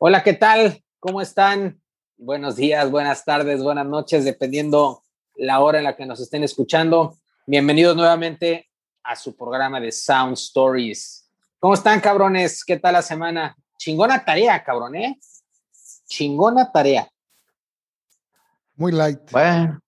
Hola, ¿qué tal? ¿Cómo están? Buenos días, buenas tardes, buenas noches, dependiendo la hora en la que nos estén escuchando. Bienvenidos nuevamente a su programa de Sound Stories. ¿Cómo están, cabrones? ¿Qué tal la semana? Chingona tarea, cabrón, ¿eh? Chingona tarea. Muy light. Bueno.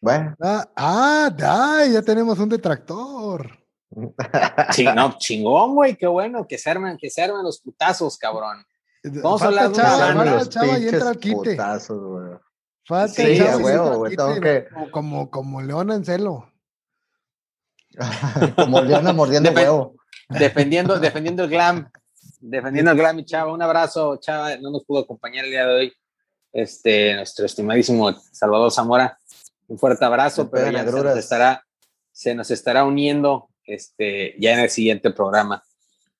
Bueno. Ah, ah ya tenemos un detractor. no, chingón, güey, qué bueno, que se armen, que se armen los putazos, cabrón. Vamos a hablar de los chava y entra al quite. Putazos, güey. Falta sí, a huevo, güey. Que... Como, como leona en celo. como leona mordiendo huevo. Defendiendo, defendiendo el glam. Defendiendo el glam, mi chava. Un abrazo, chava. No nos pudo acompañar el día de hoy. Este, nuestro estimadísimo Salvador Zamora. Un fuerte abrazo, pero ya se nos, estará, se nos estará uniendo este, ya en el siguiente programa.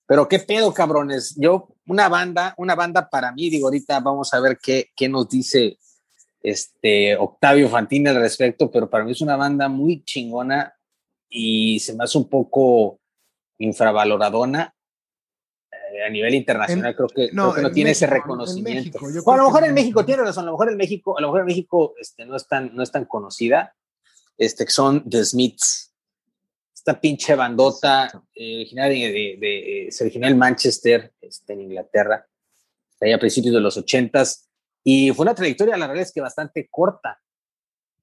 Pero qué pedo, cabrones. Yo, una banda, una banda para mí, digo, ahorita vamos a ver qué, qué nos dice este Octavio Fantini al respecto, pero para mí es una banda muy chingona y se me hace un poco infravaloradona eh, a nivel internacional. creo que no, tiene ese reconocimiento. a lo mejor en México, tiene razón, a lo mejor en México, a lo mejor en México este, no, es tan, no es tan conocida. Este, son The Smiths esta pinche bandota eh, originaria de, de, se originó en Manchester, este, en Inglaterra, ahí a principios de los ochentas, y fue una trayectoria, la verdad es que bastante corta,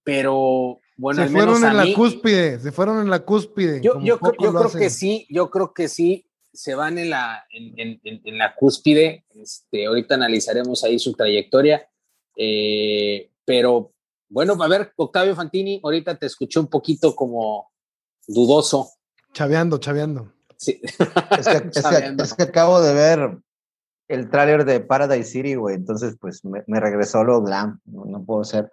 pero bueno, se fueron en la cúspide, se fueron en la cúspide. Yo, yo, yo creo que sí, yo creo que sí, se van en la, en, en, en la cúspide, este, ahorita analizaremos ahí su trayectoria, eh, pero bueno, a ver, Octavio Fantini, ahorita te escuché un poquito como dudoso. Chaveando, chaveando. Sí. Es que, acabo de ver el tráiler de Paradise City, güey. Entonces, pues me, regresó lo glam. No, puedo ser.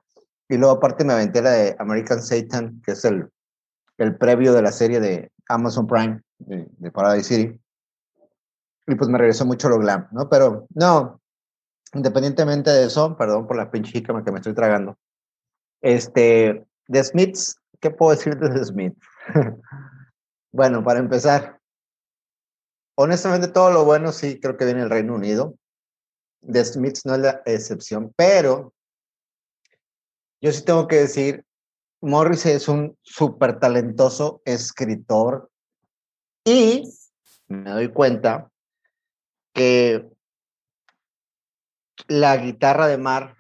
Y luego, aparte, me aventé la de American Satan, que es el, el previo de la serie de Amazon Prime de, Paradise City. Y pues me regresó mucho lo glam, ¿no? Pero no, independientemente de eso, perdón por la pinche que me estoy tragando. Este, The Smiths, ¿qué puedo decir de The Smiths? bueno, para empezar, honestamente todo lo bueno sí creo que viene el Reino Unido. The Smiths no es la excepción, pero yo sí tengo que decir, Morris es un súper talentoso escritor y me doy cuenta que la guitarra de Mar,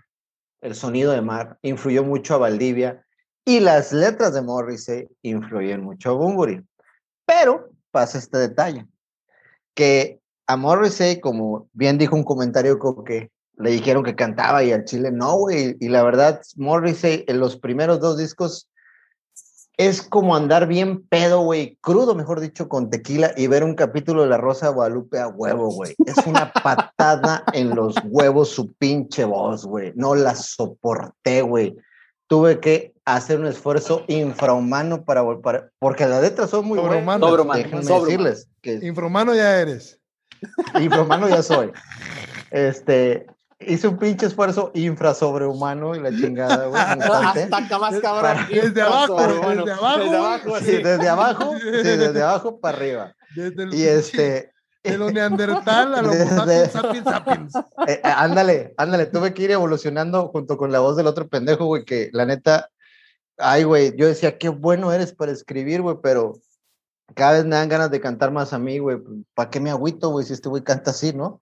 el sonido de Mar, influyó mucho a Valdivia y las letras de Morrissey influyen mucho a Bunbury. Pero pasa este detalle, que a Morrissey, como bien dijo un comentario que le dijeron que cantaba y al chile no, güey. Y la verdad, Morrissey en los primeros dos discos es como andar bien pedo, güey, crudo, mejor dicho, con tequila y ver un capítulo de La Rosa de Guadalupe a huevo, güey. Es una patada en los huevos su pinche voz, güey. No la soporté, güey tuve que hacer un esfuerzo infrahumano para volver, porque las letras son muy buenas. Déjenme decirles que infrahumano ya eres. Infrahumano ya soy. Este, hice un pinche esfuerzo infrasobrehumano y la chingada, güey. Hasta más cabrón. Desde abajo, desde abajo. Desde abajo, sí, desde abajo, sí, desde abajo para arriba. y este, de lo neandertal a lo sapiens, sapiens. Eh, eh, ándale, ándale, tuve que ir evolucionando junto con la voz del otro pendejo, güey, que la neta, ay, güey, yo decía, qué bueno eres para escribir, güey, pero cada vez me dan ganas de cantar más a mí, güey, ¿para qué me agüito, güey, si este güey canta así, no?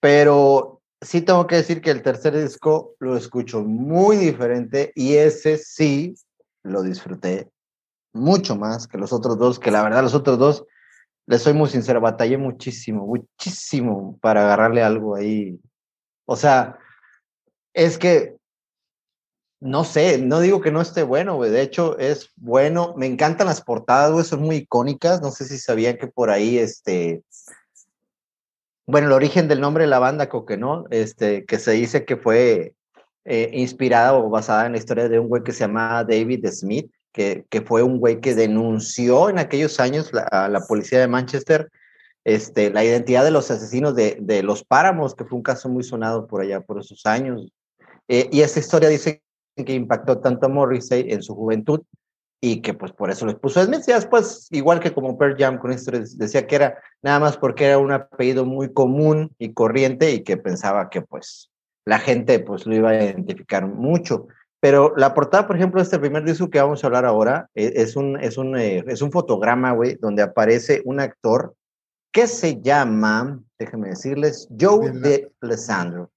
Pero sí tengo que decir que el tercer disco lo escucho muy diferente y ese sí lo disfruté mucho más que los otros dos, que la verdad los otros dos le soy muy sincero, batallé muchísimo, muchísimo para agarrarle algo ahí. O sea, es que, no sé, no digo que no esté bueno, güey. De hecho, es bueno. Me encantan las portadas, güey, son muy icónicas. No sé si sabían que por ahí, este, bueno, el origen del nombre de la banda, ¿no? este, que se dice que fue eh, inspirada o basada en la historia de un güey que se llama David Smith, que, fue un güey que denunció en aquellos años a la policía de Manchester este, la identidad de los asesinos de, los páramos, que fue un caso muy sonado por allá por esos años. Eh, y esa historia dice que impactó tanto a Morrissey en su juventud y que pues por eso les puso Smith. Y después, igual que como Pearl Jam con esto, decía que era nada más porque era un apellido muy común y corriente y que pensaba que pues la gente pues lo iba a identificar mucho. Pero la portada, por ejemplo, de este primer disco que vamos a hablar ahora, e, es, un, es, un, eh, es un fotograma, güey, donde aparece un actor que se llama, déjenme decirles, Joe de Alessandro.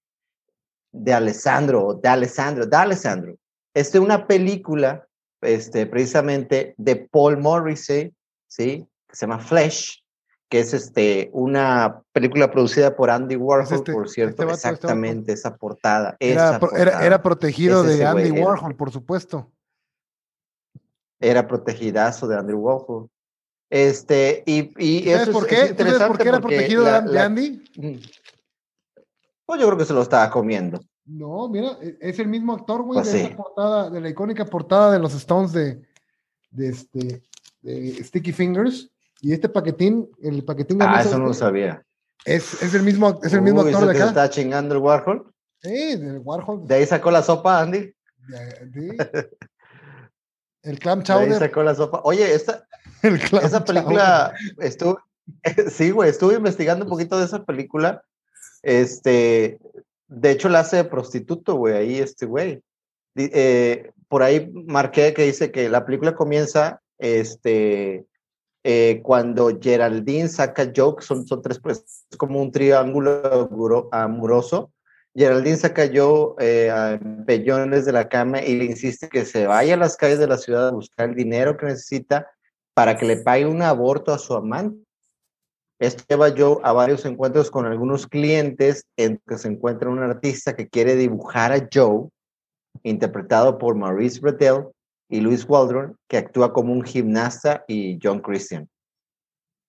De Alessandro, de Alessandro, de Alessandro. Este es una película este, precisamente de Paul Morrissey, ¿sí? Que se llama Flesh, que es este, una película producida por Andy Warhol, este, por cierto, este exactamente esa portada. Era, era, protegido de Andy Warhol, por supuesto. Era protegidazo de Andy Warhol. Este, y, y ¿Sabes por qué? ¿Sabes por qué era protegido de Andy? Pues yo creo que se lo estaba comiendo. No, mira, e, es el mismo actor, güey, pues de esa portada, de la icónica portada de los Stones de, de, este, de Sticky Fingers. Y este paquetín, el paquetín. Ah, eso no lo sabía. Es, es, el mismo, es el mismo actor de acá. está chingando el Warhol? Sí, del Warhol. De ahí sacó la sopa, Andy. el Clam Chowder. De ahí sacó la sopa. Oye, esta, esa película, estuve, sí, güey, estuve investigando un poquito de esa película. Este, de hecho, la hace de prostituto, güey, ahí este güey. Eh, por ahí marqué que dice que la película comienza este, eh, cuando Geraldine saca Joe, son, son tres, pues, como un triángulo amoroso. Geraldine saca Joe eh, a pellones de la cama y le insiste que se vaya a las calles de la ciudad a buscar el dinero que necesita para que le pague un aborto a su amante. Esto lleva yo a varios encuentros con algunos clientes en que se encuentra un artista que quiere dibujar a Joe, interpretado por Maurice Bredell y Louis Waldron, que actúa como un gimnasta y John Christian.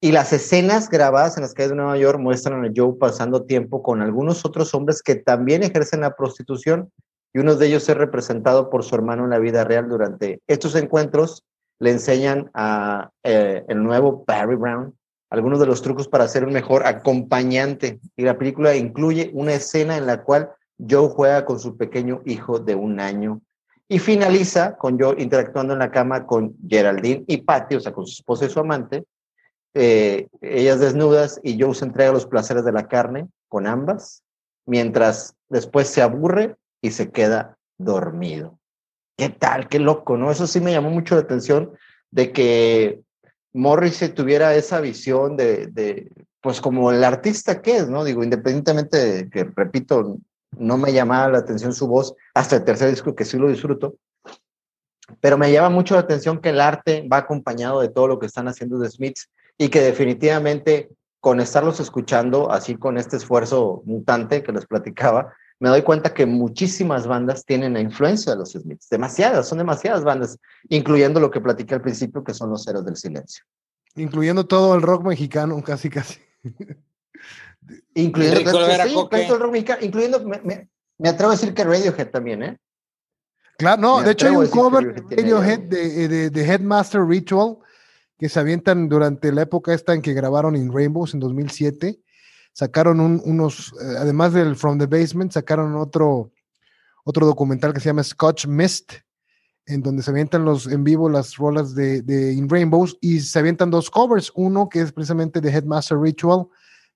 Y las escenas grabadas en las calles de Nueva York muestran a Joe pasando tiempo con algunos otros hombres que también ejercen la prostitución y uno de ellos es representado por su hermano en la vida real. Durante estos encuentros le enseñan a eh, el nuevo Barry Brown algunos de los trucos para ser un mejor acompañante. Y la película incluye una escena en la cual Joe juega con su pequeño hijo de un año y finaliza con Joe interactuando en la cama con Geraldine y Patty, o sea, con su esposa y su amante, eh, ellas desnudas y Joe se entrega los placeres de la carne con ambas, mientras después se aburre y se queda dormido. ¿Qué tal? Qué loco, ¿no? Eso sí me llamó mucho la atención de que Morrissey tuviera esa visión de, pues como el artista que es, ¿no? Digo, independientemente de que, repito, no me llamaba la atención su voz hasta el tercer disco, que sí lo disfruto, pero me llama mucho la atención que el arte va acompañado de todo lo que están haciendo de Smiths y que definitivamente con estarlos escuchando, así con este esfuerzo mutante que les platicaba, me doy cuenta que muchísimas bandas tienen la influencia de los Smiths, demasiadas, son demasiadas bandas, incluyendo lo que platiqué al principio, que son los Ceros del Silencio. Incluyendo todo el rock mexicano, casi, casi. Incluyendo, el rock mexicano, incluyendo, me, atrevo a decir que Radiohead también, ¿eh? Claro, no, de hecho hay un cover de Radiohead de, de, Headmaster Ritual que se avientan durante la época esta en que grabaron In Rainbows en 2007 sacaron unos, eh, además del From the Basement, sacaron otro, otro documental que se llama Scotch Mist, en donde se avientan los en vivo las rolas de, de In Rainbows y se avientan dos covers, uno que es precisamente de Headmaster Ritual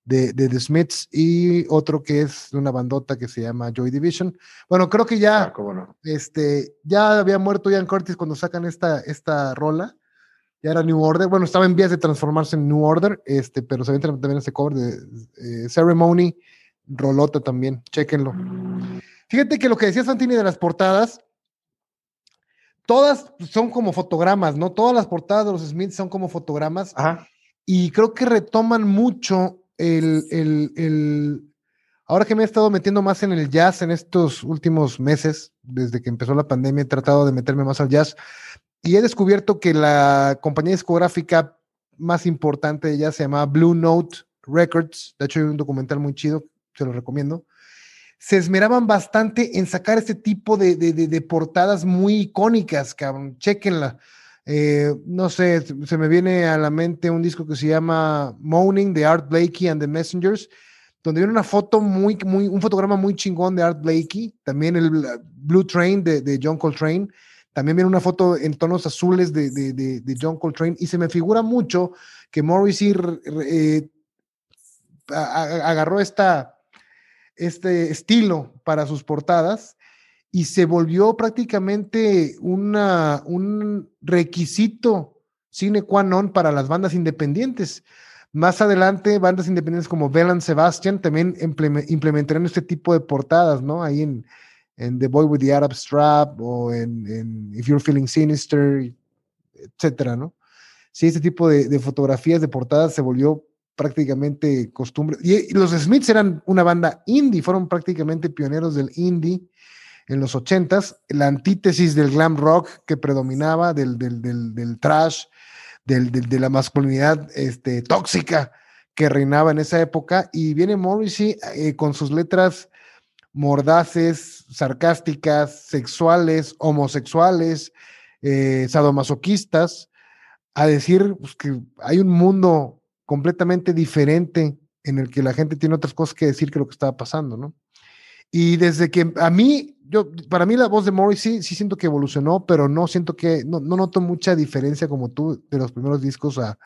de, de, The Smiths y otro que es de una bandota que se llama Joy Division. Bueno, creo que ya, ah, este, ya había muerto Ian Curtis cuando sacan esta, esta rola ya era New Order. Bueno, estaba en vías de transformarse en New Order, este, pero se ve también ese cover de eh, Ceremony, Rolota también, chéquenlo. Fíjate que lo que decía Santini de las portadas, todas son como fotogramas, ¿no? Todas las portadas de los Smiths son como fotogramas. Y creo que retoman mucho el, el, el, Ahora que me he estado metiendo más en el jazz en estos últimos meses, desde que empezó la pandemia, he tratado de meterme más al jazz y he descubierto que la compañía discográfica más importante de ella se llama Blue Note Records. De hecho, hay un documental muy chido, se lo recomiendo. Se esmeraban bastante en sacar este tipo de, de, portadas muy icónicas, cabrón. Chequenla. Eh, no sé, se me viene a la mente un disco que se llama Moaning de Art Blakey and the Messengers, donde viene una foto muy, muy, un fotograma muy chingón de Art Blakey, también el Blue Train de, de John Coltrane También viene una foto en tonos azules de, John Coltrane y se me figura mucho que Morrissey eh, agarró esta, este estilo para sus portadas y se volvió prácticamente una, un requisito sine qua non para las bandas independientes. Más adelante, bandas independientes como Bell Sebastian también implementaron este tipo de portadas, ¿no? Ahí en, en The Boy with the Arab Strap o en, If You're Feeling Sinister, etcétera, ¿no? Sí, este tipo de, fotografías de portadas se volvió prácticamente costumbre. Y, los Smiths eran una banda indie, fueron prácticamente pioneros del indie en los ochentas, la antítesis del glam rock que predominaba, del, del, trash, de la masculinidad este, tóxica que reinaba en esa época. Y viene Morrissey eh, con sus letras mordaces, sarcásticas, sexuales, homosexuales, eh, sadomasoquistas, a decir pues, que hay un mundo completamente diferente en el que la gente tiene otras cosas que decir que lo que estaba pasando, ¿no? Y desde que a mí, yo, para mí la voz de Morrissey sí siento que evolucionó, pero no siento que, no, noto mucha diferencia como tú de los primeros discos a,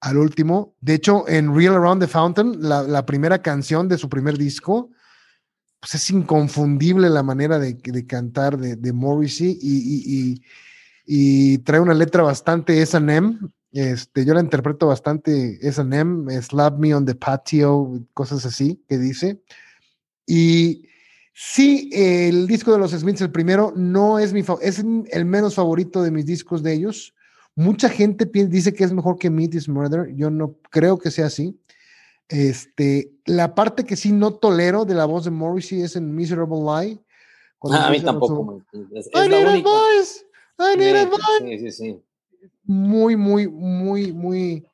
al último. De hecho, en Real Around the Fountain, la, la primera canción de su primer disco, pues es inconfundible la manera de, cantar de, Morrissey y, trae una letra bastante S&M. Este, yo la interpreto bastante S&M, Slap Me on the Patio, cosas así que dice. Y sí, el disco de los Smiths, el primero, no es mi es el menos favorito de mis discos de ellos. Mucha gente dice que es mejor que Meet is Murder. Yo no creo que sea así. Este, la parte que sí no tolero de la voz de Morrissey es en Miserable Lie. Ah, a mí tampoco. Es, I need a voice. I need a voice. Sí, sí, sí. Muy, muy, muy, muy,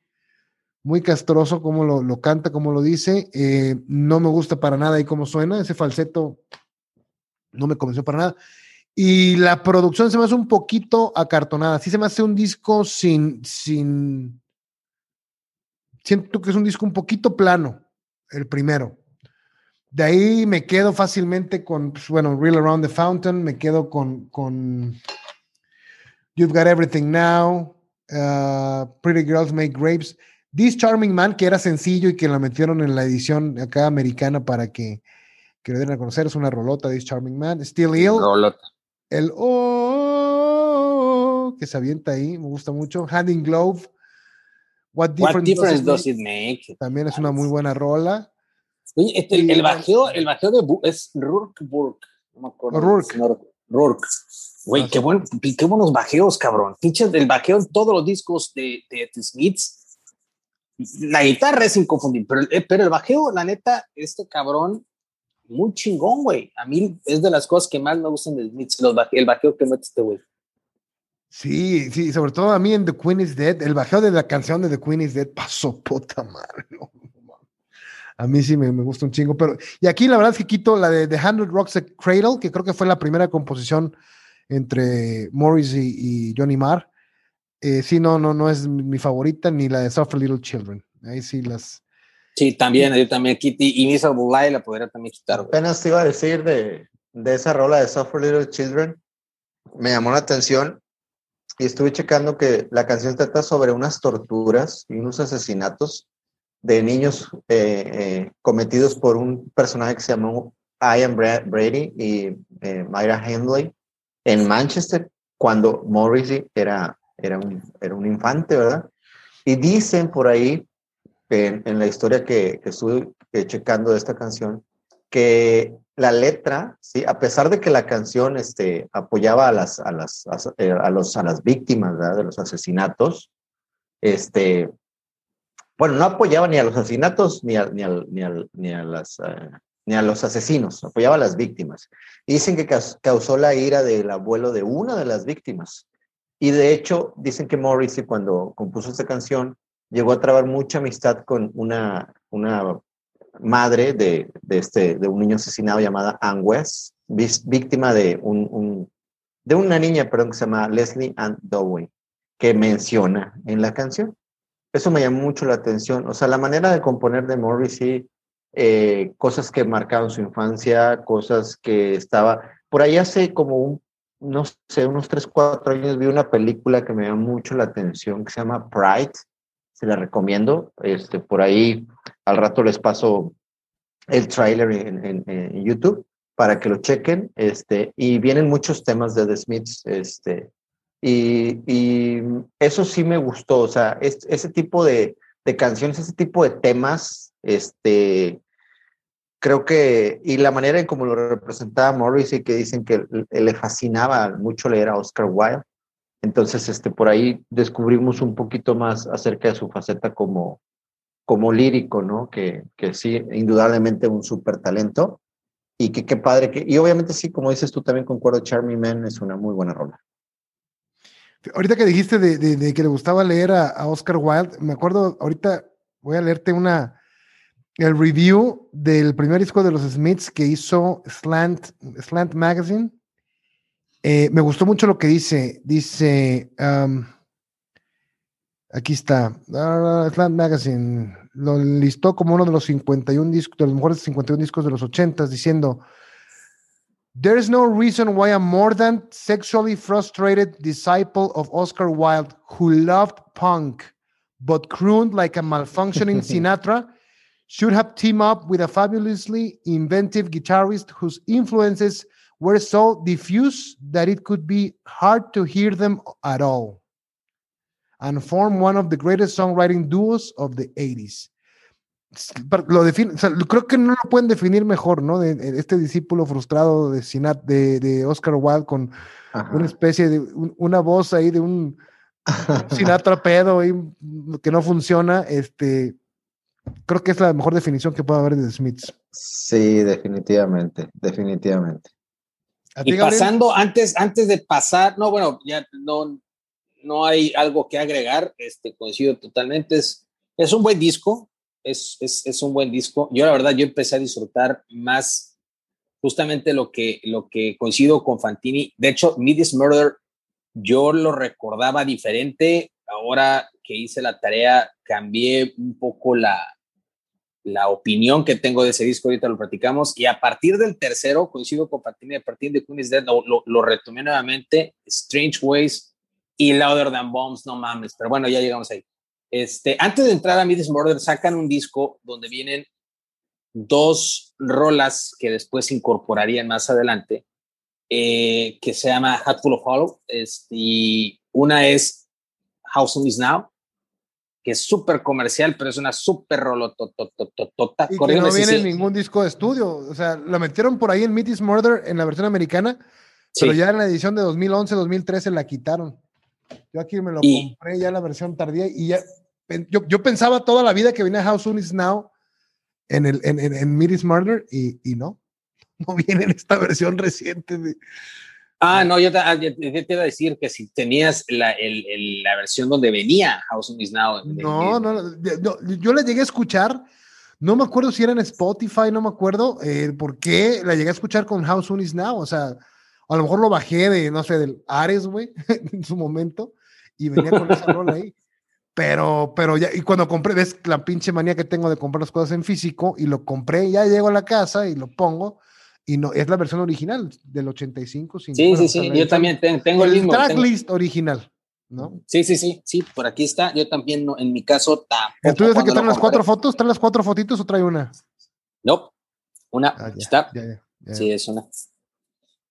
muy castroso como lo, lo canta, como lo dice. Eh, no me gusta para nada y cómo suena. Ese falseto no me convenció para nada. Y la producción se me hace un poquito acartonada. Sí se me hace un disco sin, sin, siento que es un disco un poquito plano, el primero. De ahí me quedo fácilmente con, pues, bueno, Real Around the Fountain, me quedo con, con You've Got Everything Now, uh, Pretty Girls Make Grapes. This Charming Man, que era sencillo y que lo metieron en la edición acá americana para que, que lo dieran a conocer, es una rolota, This Charming Man. Still Ill. Rolota. El Oh, que se avienta ahí, me gusta mucho. Hand in Glove. What difference, does, it make? También es una muy buena rola. Oye, este, el, bajeo, el bajeo de es Rourke Burke. No me acuerdo. Rourke. Rourke. Güey, ah, qué, buen, qué buenos bajeos, cabrón. Pinches del bajeo en todos los discos de, de, Smiths. La guitarra es inconfundible, pero, eh, pero el bajeo, la neta, este cabrón, muy chingón, güey. A mí es de las cosas que más me gustan de Smiths, los el bajeo que mete este güey. Sí, sí, sobre todo a mí en The Queen is Dead, el bajeo de la canción de The Queen is Dead pasó puta madre. A mí sí me, gusta un chingo, pero y aquí la verdad es que quito la de The Hundred Rocks Cradle, que creo que fue la primera composición entre Morris y, Johnny Marr. Eh, sí, no, no, no es mi favorita, ni la de Suffer Little Children. Ahí sí las. Sí, también, yo también quité, y Miserable Lie la podría también quitar. Apenas te iba a decir de, de esa rola de Suffer Little Children. Me llamó la atención y estuve checando que la canción trata sobre unas torturas y unos asesinatos de niños eh, eh, cometidos por un personaje que se llamó Ian Brady y eh, Myra Hindley en Manchester cuando Morrissey era, era, un, era un infante, ¿verdad? Y dicen por ahí, en, en la historia que, que estuve checando de esta canción, que la letra, ¿sí? a pesar de que la canción este, apoyaba a las, a las, a, eh, los, a las víctimas de los asesinatos, este, bueno, no apoyaba ni a los asesinatos ni a, ni ni ni a, las, eh, ni a los asesinos, apoyaba a las víctimas. dicen que causó la ira del abuelo de una de las víctimas. Y de hecho, dicen que Morrissey cuando compuso esta canción llegó a trabar mucha amistad con una, una madre de, de, este, de un niño asesinado llamada Ann West, víctima de, un, de una niña perdón, que se llama Leslie Ann Dowey, que menciona en la canción. Eso me llamó mucho la atención. O sea, la manera de componer de Morrissey, eh, cosas que marcaron su infancia, cosas que estaba... Por ahí hace como un no sé, unos 3, 4 años vi una película que me llamó mucho la atención que se llama Pride. Se la recomiendo. Este, por ahí al rato les paso el tráiler en, YouTube para que lo chequen. Este, y vienen muchos temas de The Smiths. Este, y, y eso sí me gustó. O sea, ese tipo de, de canciones, ese tipo de temas, este, creo que, y la manera en cómo lo representaba Morrissey, que dicen que le fascinaba mucho leer a Oscar Wilde. Entonces, este, por ahí descubrimos un poquito más acerca de su faceta como, como lírico, ¿no? Que, que sí, indudablemente un súper talento. Y que qué padre que, y obviamente sí, como dices tú también concuerdo, Charmy Man es una muy buena rola. Ahorita que dijiste de, que le gustaba leer a Oscar Wilde, me acuerdo, ahorita voy a leerte una, el review del primer disco de los Smiths que hizo Slant, Slant Magazine. Eh, me gustó mucho lo que dice. Dice, um, aquí está, uh, Slant Magazine lo listó como uno de los 51 discos, de los mejores 51 discos de los 80 diciendo, There is no reason why a more than sexually frustrated disciple of Oscar Wilde who loved punk but crooned like a malfunctioning Sinatra should have teamed up with a fabulously inventive guitarist whose influences were so diffuse that it could be hard to hear them at all, and form one of the greatest songwriting duos of the 80s. Lo define, o sea, creo que no lo pueden definir mejor, ¿no? De, de este discípulo frustrado de, Sinat, de, de Oscar Wilde con Ajá. una especie de un, una voz ahí de un Sinatra pedo que no funciona, este, creo que es la mejor definición que puede haber de Smiths. Sí, definitivamente, definitivamente. Y pasando, antes, antes de pasar, no, bueno, ya no, no hay algo que agregar, este, coincido totalmente, es, es un buen disco, es, es, es, un buen disco. Yo la verdad, yo empecé a disfrutar más justamente lo que, lo que coincido con Fantini. De hecho, Midis Murder, yo lo recordaba diferente. Ahora que hice la tarea, cambié un poco la, la opinión que tengo de ese disco, ahorita lo platicamos, y a partir del tercero, coincido con Patini, a partir de Queen is Dead, lo, lo, lo, retomé nuevamente, Strange Ways y Louder Than Bombs, no mames, pero bueno, ya llegamos ahí. Este, antes de entrar a Midis Murder, sacan un disco donde vienen dos rolas que después incorporarían más adelante, eh, que se llama Hatful of Hollow, este, y una es How Soon Is Now, que es súper comercial, pero es una súper rolototototota. Y que no viene en ningún disco de estudio. O sea, la metieron por ahí en Meet is Murder en la versión americana, sí. pero ya en la edición de 2011, 2013 la quitaron. Yo aquí me lo y, compré ya la versión tardía y ya. Yo, yo, pensaba toda la vida que venía How Soon Is Now en, el, en, en, en Meet is Murder y, y no. No viene en esta versión reciente. De, Ah, no, yo te, yo te, iba a decir que si tenías la, el, el, la versión donde venía House of Is Now. No, no, no, yo la llegué a escuchar, no me acuerdo si era en Spotify, no me acuerdo eh, por qué la llegué a escuchar con House of Is Now, o sea, a lo mejor lo bajé de, no sé, del Ares, güey, en su momento, y venía con esa rola ahí. Pero, pero ya, y cuando compré, ves la pinche manía que tengo de comprar las cosas en físico, y lo compré, ya llego a la casa y lo pongo, y no es la versión original del 85. Sin, sí, sí, sí, yo también tengo, el, el mismo. tracklist original, ¿no? Sí, sí, sí, sí, por aquí está. Yo también, no, en mi caso, tampoco. ¿El tuyo es que traen las cuatro fotos? ¿Traen las cuatro fotitos o trae una? No, una, ah, ya, está. Ya, ya, ya, Sí, es una.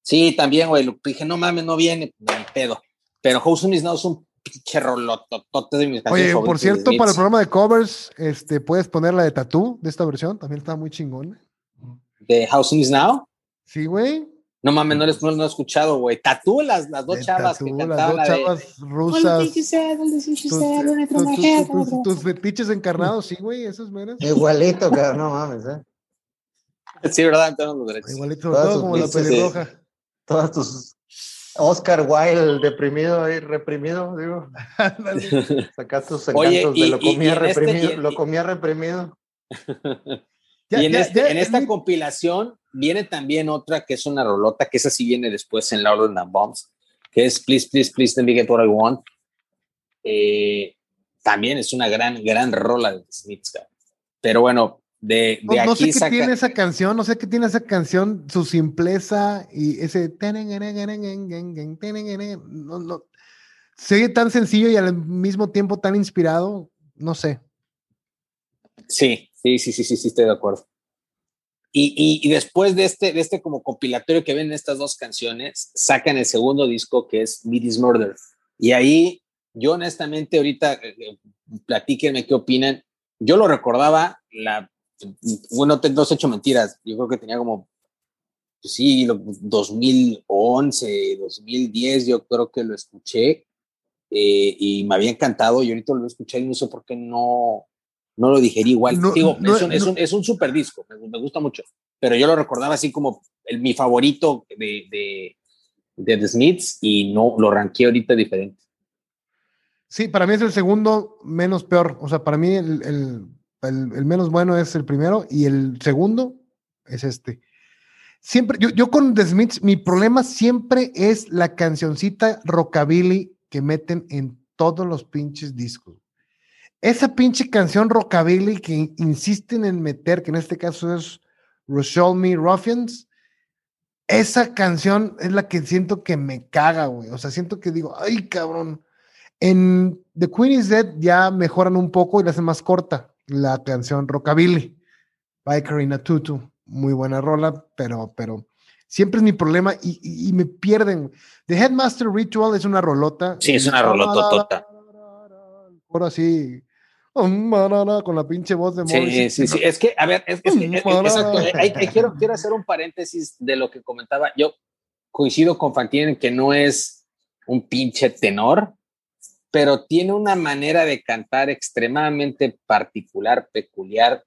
Sí, también, güey, dije, no mames, no viene, pedo. Pero House Is Now es un pinche rolototote de mis Oye, por cierto, para el programa de covers, este, puedes poner la de Tatú de esta versión, también está muy chingón de Housing is Now. Sí, güey. No mames, no, les, no, no he escuchado, güey. Tatú, las, las dos chavas tatú, que cantaban las dos chavas de... rusas. Tus, tus fetiches encarnados, sí, güey, esos menos. Igualito, cabrón, no mames, ¿eh? Sí, ¿verdad? Tenemos los derechos. Igualito, todo como la pelirroja. Todas tus Oscar Wilde deprimido ahí, reprimido, digo. Sacas tus encantos Oye, y, de lo comía reprimido, este, y, lo comía reprimido. Ya, y en, ya, este, ya, en esta mi... compilación viene también otra que es una rolota, que esa sí viene después en Louder Than Bombs, que es Please, Please, Please Let Me Get What I Want. Eh, también es una gran, gran rola de Smiths. Pero bueno, de, no, no sé qué tiene esa canción, no sé qué tiene esa canción, su simpleza y ese no, no, se oye tan sencillo y al mismo tiempo tan inspirado, no sé. Sí, sí, sí, sí, sí, sí, estoy de acuerdo. Y, y, después de este, de este como compilatorio que ven estas dos canciones, sacan el segundo disco que es Midis Murder. Y ahí, yo honestamente, ahorita, eh, eh, platíquenme qué opinan. Yo lo recordaba, la, bueno, no os he hecho mentiras, yo creo que tenía como, pues sí, 2011, 2010, yo creo que lo escuché eh, y me había encantado y ahorita lo escuché y no sé por qué no, no lo digerí igual. Digo, es, un, es, un, es, un, super disco, me, gusta mucho, pero yo lo recordaba así como el, mi favorito de, de, de The Smiths y no lo ranqué ahorita diferente. Sí, para mí es el segundo menos peor. O sea, para mí el, el, el, menos bueno es el primero y el segundo es este. Siempre, yo, yo con The Smiths, mi problema siempre es la cancioncita rockabilly que meten en todos los pinches discos. Esa pinche canción rockabilly que insisten en meter, que en este caso es Rochelle Me Ruffians, esa canción es la que siento que me caga, güey. O sea, siento que digo, ay, cabrón. En The Queen is Dead ya mejoran un poco y la hacen más corta la canción Rockabilly by Karina Tutu. Muy buena rola, pero, pero Siempre es mi problema y, me pierden. The Headmaster Ritual es una rolota. Sí, es una rolota tota. Ahora sí. Con la pinche voz de Morrissey. Sí, sí, sí. Es que, a ver, es, exacto. quiero, quiero hacer un paréntesis de lo que comentaba. Yo coincido con Fantine en que no es un pinche tenor, pero tiene una manera de cantar extremadamente particular, peculiar,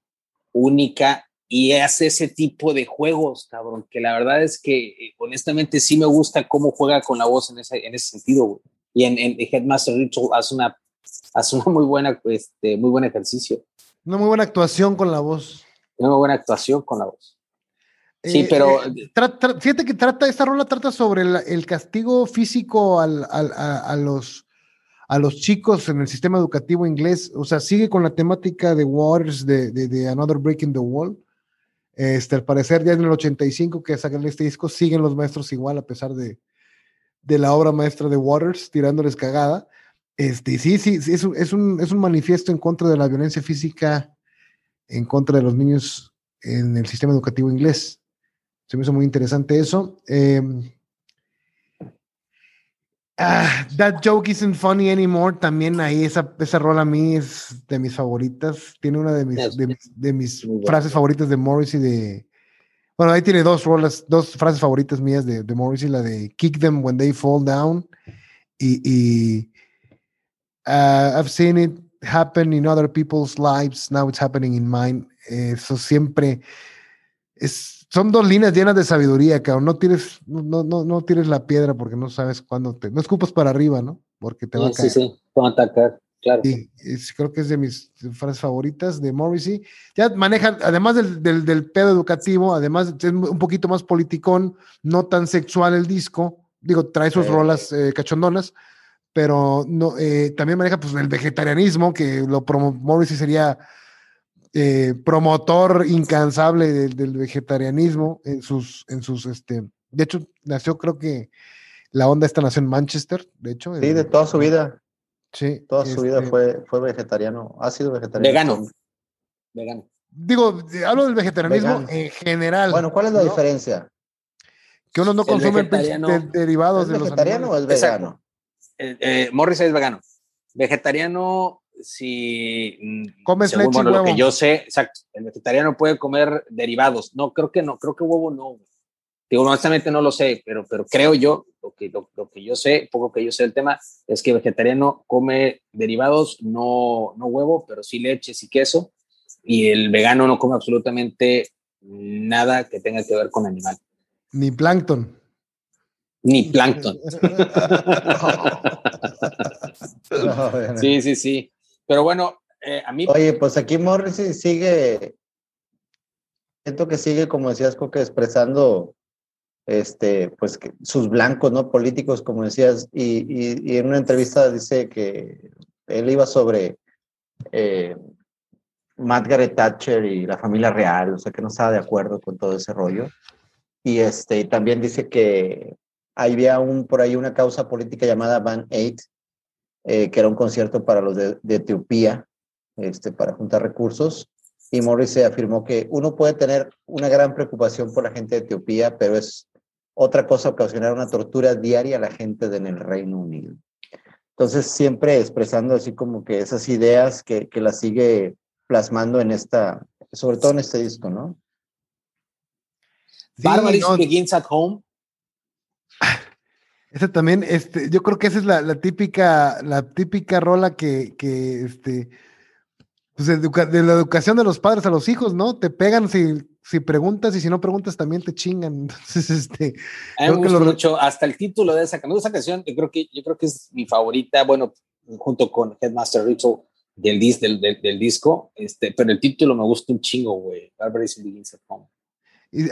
única y hace ese tipo de juegos, cabrón, que la verdad es que eh, honestamente sí me gusta cómo juega con la voz en ese, en ese sentido, Y en, en, Headmaster Ritual hace una, hace una muy buena, este, muy buen ejercicio. Una muy buena actuación con la voz. Una muy buena actuación con la voz. Sí, eh, pero... Eh, fíjate que trata, esta rola trata sobre el, castigo físico al, al, a, los a los chicos en el sistema educativo inglés, o sea, sigue con la temática de Waters, de, de, de Another Break in the Wall, este, al parecer, ya en el 85 que sacan este disco, siguen los maestros igual, a pesar de, de la obra maestra de Waters, tirándoles cagada. Este, sí, sí, es, un, es, un, es un manifiesto en contra de la violencia física, en contra de los niños en el sistema educativo inglés. Se me hizo muy interesante eso. Eh, Ah, that joke isn't funny anymore. También ahí esa, esa rola a mí es de mis favoritas. Tiene una de mis, de, mis frases favoritas de Morrissey de. Bueno, ahí tiene dos rolas, dos frases favoritas mías de, de Morrissey, la de Kick them when they fall down. Y, y uh, I've seen it happen in other people's lives, now it's happening in mine. Eso siempre es son dos líneas llenas de sabiduría, cabrón. No tires, no, no, no tires la piedra porque no sabes cuándo te. No escupas para arriba, ¿no? Porque te va a caer. Sí, sí, va a atacar, claro. Sí, creo que es de mis frases favoritas de Morrissey. Ya maneja, además del, del, del, pedo educativo, además es un poquito más politicón, no tan sexual el disco. Digo, trae sus rolas eh, cachondonas, pero no, eh, también maneja pues, el vegetarianismo, que lo promo Morrissey sería eh, promotor incansable del, vegetarianismo en sus, en sus, este, de hecho, nació creo que la onda esta nació en Manchester, de hecho. Sí, de toda su vida. Sí. Toda su vida este fue, fue vegetariano, ha sido vegetariano. Vegano. Vegano. Digo, hablo del vegetarianismo en general. Bueno, ¿cuál es la diferencia? Que uno no consume derivados de los vegetariano o es vegano? Eh, eh, Morris es vegano. Vegetariano si mm, comes según, leche lo que yo sé, exacto, el vegetariano puede comer derivados. No, creo que no, creo que huevo no. Digo, honestamente no lo sé, pero, pero creo yo, lo que, lo, que yo sé, poco que yo sé del tema, es que vegetariano come derivados, no, no huevo, pero sí leches y queso, y el vegano no come absolutamente nada que tenga que ver con animal. Ni plancton. Ni plancton. sí, sí, sí. Pero bueno, eh, a mí... Oye, pues aquí Morrissey sigue, siento que sigue, como decías, Coque, expresando este, pues sus blancos, ¿no? Políticos, como decías, y, y, en una entrevista dice que él iba sobre, eh, Margaret Thatcher y la familia real, o sea, que no estaba de acuerdo con todo ese rollo. Y este, también dice que había un, por ahí una causa política llamada Van 8, eh, que era un concierto para los de, Etiopía, este, para juntar recursos. Y Morris se afirmó que uno puede tener una gran preocupación por la gente de Etiopía, pero es otra cosa ocasionar una tortura diaria a la gente en el Reino Unido. Entonces, siempre expresando así como que esas ideas que, que las sigue plasmando en esta, sobre todo en este disco, ¿no? Sí, Begins at Home. Ese también, este, yo creo que esa es la, típica, la típica rola que, que este, pues de la educación de los padres a los hijos, ¿no? Te pegan si, si preguntas y si no preguntas también te chingan. Entonces, este. Creo que lo... mucho, hasta el título de esa, esa canción, yo creo que, yo creo que es mi favorita, bueno, junto con Headmaster Ritual del, del, del, del, disco, este, pero el título me gusta un chingo, güey. Barbarism Begins at Home.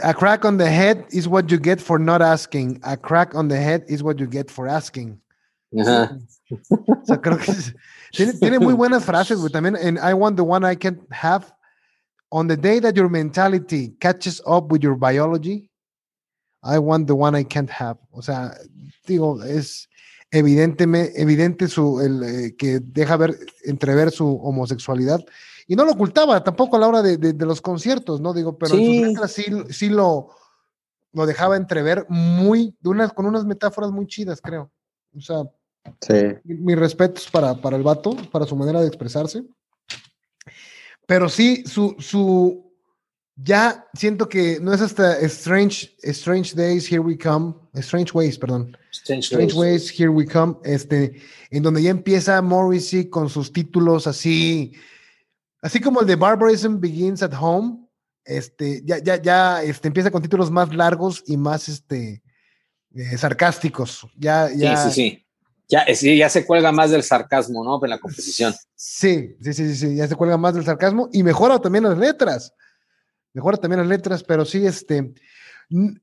A crack on the head is what you get for not asking. A crack on the head is what you get for asking. Ajá. O sea, creo que tiene, tiene, muy buenas frases, güey. También en I want the one I can't have. On the day that your mentality catches up with your biology, I want the one I can't have. O sea, digo, es evidentemente, evidente su, el, eh, que deja ver, entrever su homosexualidad. Y no lo ocultaba tampoco a la hora de, de, los conciertos, ¿no? Digo, pero en sus letras sí, sí lo, lo dejaba entrever muy, de unas, con unas metáforas muy chidas, creo. O sea, sí. mis respetos para, para el vato, para su manera de expresarse. Pero sí, su, su, ya siento que no es hasta Strange, Strange Days, Here We Come, Strange Ways, perdón. Strange, Ways. Here We Come, este, en donde ya empieza Morrissey con sus títulos así, así como el de Barbarism Begins at Home, este, ya, ya, ya, este, empieza con títulos más largos y más, este, eh, sarcásticos. Ya, ya, sí, sí, sí. Ya, ya se cuelga más del sarcasmo, ¿no? En la composición. Sí, sí, sí, sí, ya se cuelga más del sarcasmo y mejora también las letras. Mejora también las letras, pero sí, este,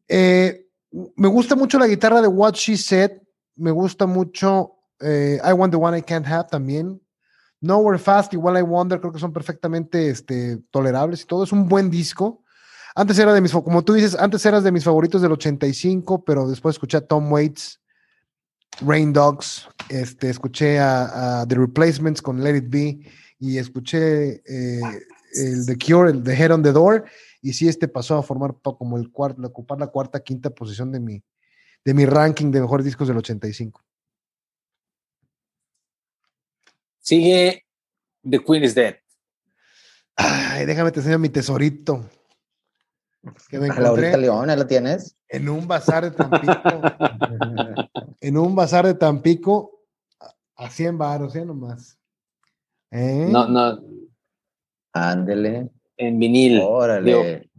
eh, me gusta mucho la guitarra de What She Said, me gusta mucho eh, I Want the One I Can't Have también. Nowhere Fast, igual I Wonder, creo que son perfectamente este, tolerables y todo. Es un buen disco. Antes era de mis, como tú dices, antes eras de mis favoritos del 85, pero después escuché a Tom Waits, Rain Dogs, este, escuché a, The Replacements con Let It Be y escuché eh, el The Cure, el The Head on the Door, y sí, este pasó a formar como el cuarto, ocupar la cuarta, quinta posición de mi, de mi ranking de mejores discos del 85. Sigue The Queen is Dead. Ay, déjame te enseñar mi tesorito. Que me encontré Leona, ¿lo tienes? En un bazar de Tampico. en un bazar de Tampico a 100 baros, ¿eh? Nomás. ¿Eh? No, no. Ándele. En vinil. Órale.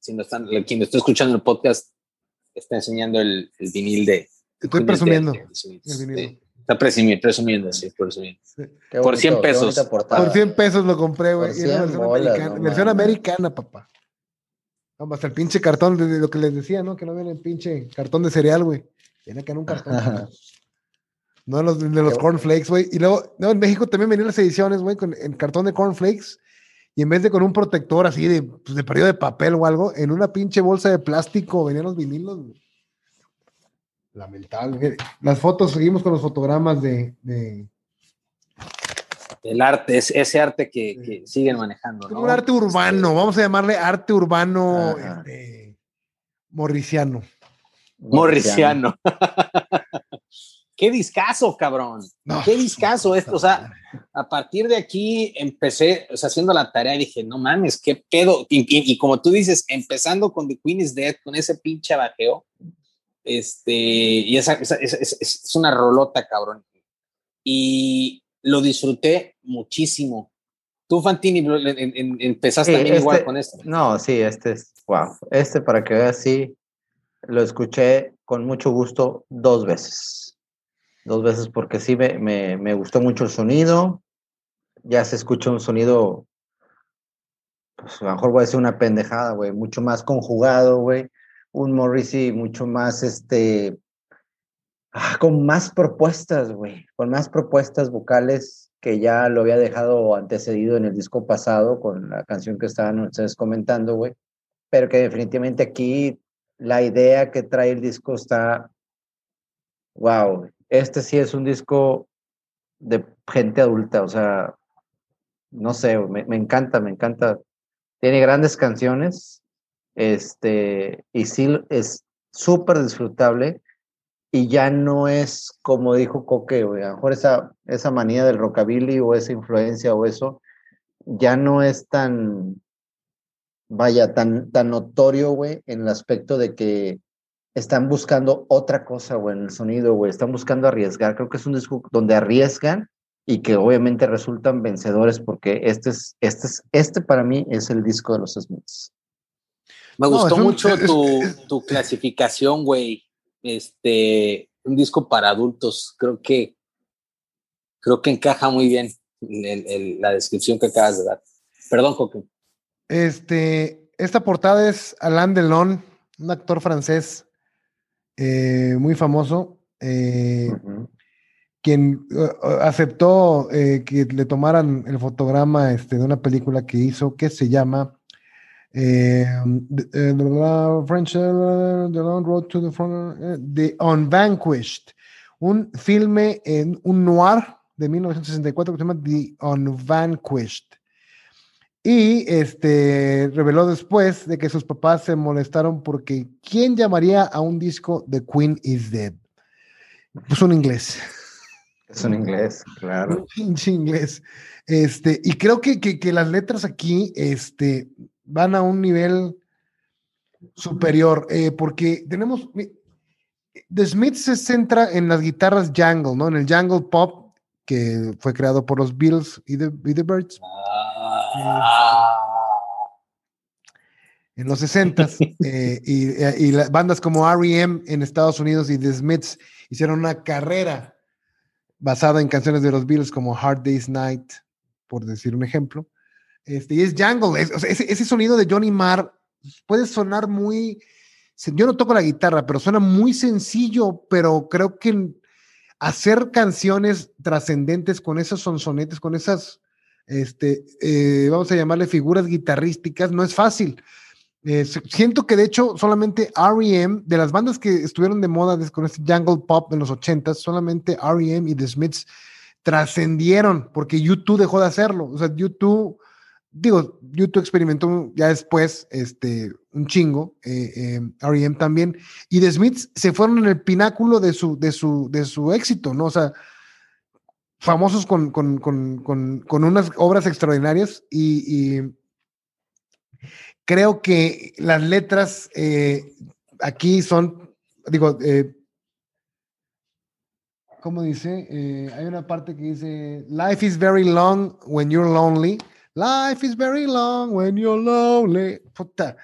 si no están, quien está escuchando el podcast está enseñando el, el vinil de. Estoy presumiendo. Está presumiendo, presumiendo, sí, presumiendo. por 100 pesos. Por 100 pesos lo compré, güey. Versión, americana, versión americana, papá. Vamos, hasta el pinche cartón de, lo que les decía, ¿no? Que no viene el pinche cartón de cereal, güey. Viene acá en un cartón. no los, de los cornflakes, güey. Y luego, no, en México también venían las ediciones, güey, con el cartón de cornflakes. Y en vez de con un protector así de, pues, de periodo de papel o algo, en una pinche bolsa de plástico venían los vinilos. Lamentable. Las fotos, seguimos con los fotogramas de, de... El arte, es ese arte que, siguen manejando. ¿no? Un arte urbano, este, vamos a llamarle arte urbano este, morriciano. Morriciano. Qué discazo, cabrón. Qué discazo esto. O sea, a partir de aquí empecé, o sea, haciendo la tarea, dije, no mames, qué pedo. Y, como tú dices, empezando con The Queen is Dead, con ese pinche bajeo, este, y esa, es, una rolota, cabrón. Y lo disfruté muchísimo. Tú, Fantini, empezaste también igual este con esto. No, sí, este es, wow. Este, para que veas, sí, lo escuché con mucho gusto dos veces. Dos veces porque sí me, me, me gustó mucho el sonido. Ya se escucha un sonido, pues a lo mejor voy a decir una pendejada, güey, mucho más conjugado, güey un Morrissey mucho más, este, ah, con más propuestas, güey, con más propuestas vocales que ya lo había dejado antecedido en el disco pasado con la canción que estaban ustedes comentando, güey, pero que definitivamente aquí la idea que trae el disco está, wow, este sí es un disco de gente adulta, o sea, no sé, me, me encanta, me encanta. Tiene grandes canciones, este, y sí es súper disfrutable y ya no es como dijo Coque, a lo mejor esa, esa manía del rockabilly o esa influencia o eso, ya no es tan, vaya, tan, tan notorio, güey, en el aspecto de que están buscando otra cosa, güey, en el sonido, güey, están buscando arriesgar. Creo que es un disco donde arriesgan y que obviamente resultan vencedores porque este es, este es, este para mí es el disco de los Smiths. Me gustó mucho tu, tu clasificación, güey este, un disco para adultos. Creo que, creo que encaja muy bien la descripción que acabas de dar. Perdón, Joaquín. Este, esta portada es Alain Delon, un actor francés eh, muy famoso, eh, quien uh, aceptó eh, que le tomaran el fotograma este, de una película que hizo que se llama eh, the, French, The Long Road to the Front, The Unvanquished, un filme en un noir de 1964 que se llama The Unvanquished. Y este reveló después de que sus papás se molestaron porque ¿quién llamaría a un disco The Queen is Dead? Pues un inglés. Es un inglés, claro. Un inglés. Este, y creo que, que, que, las letras aquí, este, van a un nivel superior, eh, porque tenemos, The Smith se centra en las guitarras jungle, ¿no? En el jungle pop que fue creado por los Beatles y The, Birds. Ah. en los 60 eh, y, y bandas como REM en Estados Unidos y The Smiths hicieron una carrera basada en canciones de los Beatles como Hard Day's Night, por decir un ejemplo. Este, y es jungle, ese, sonido de Johnny Marr puede sonar muy, yo no toco la guitarra, pero suena muy sencillo, pero creo que hacer canciones trascendentes con esos sonsonetes, con esas, este, eh, vamos a llamarle figuras guitarrísticas, no es fácil. Eh, siento que de hecho solamente REM, de las bandas que estuvieron de moda con este jungle pop en los 80 solamente REM y The Smiths trascendieron porque YouTube dejó de hacerlo. O sea, YouTube digo, YouTube experimentó ya después este, un chingo, eh, eh R.E.M. también, y The Smiths se fueron en el pináculo de su, de su, de su éxito, ¿no? O sea, famosos con, con, con, con unas obras extraordinarias y, creo que las letras eh, aquí son, digo, eh, ¿cómo dice? hay una parte que dice, Life is very long when you're lonely. Life is very long when you're lonely. Puta.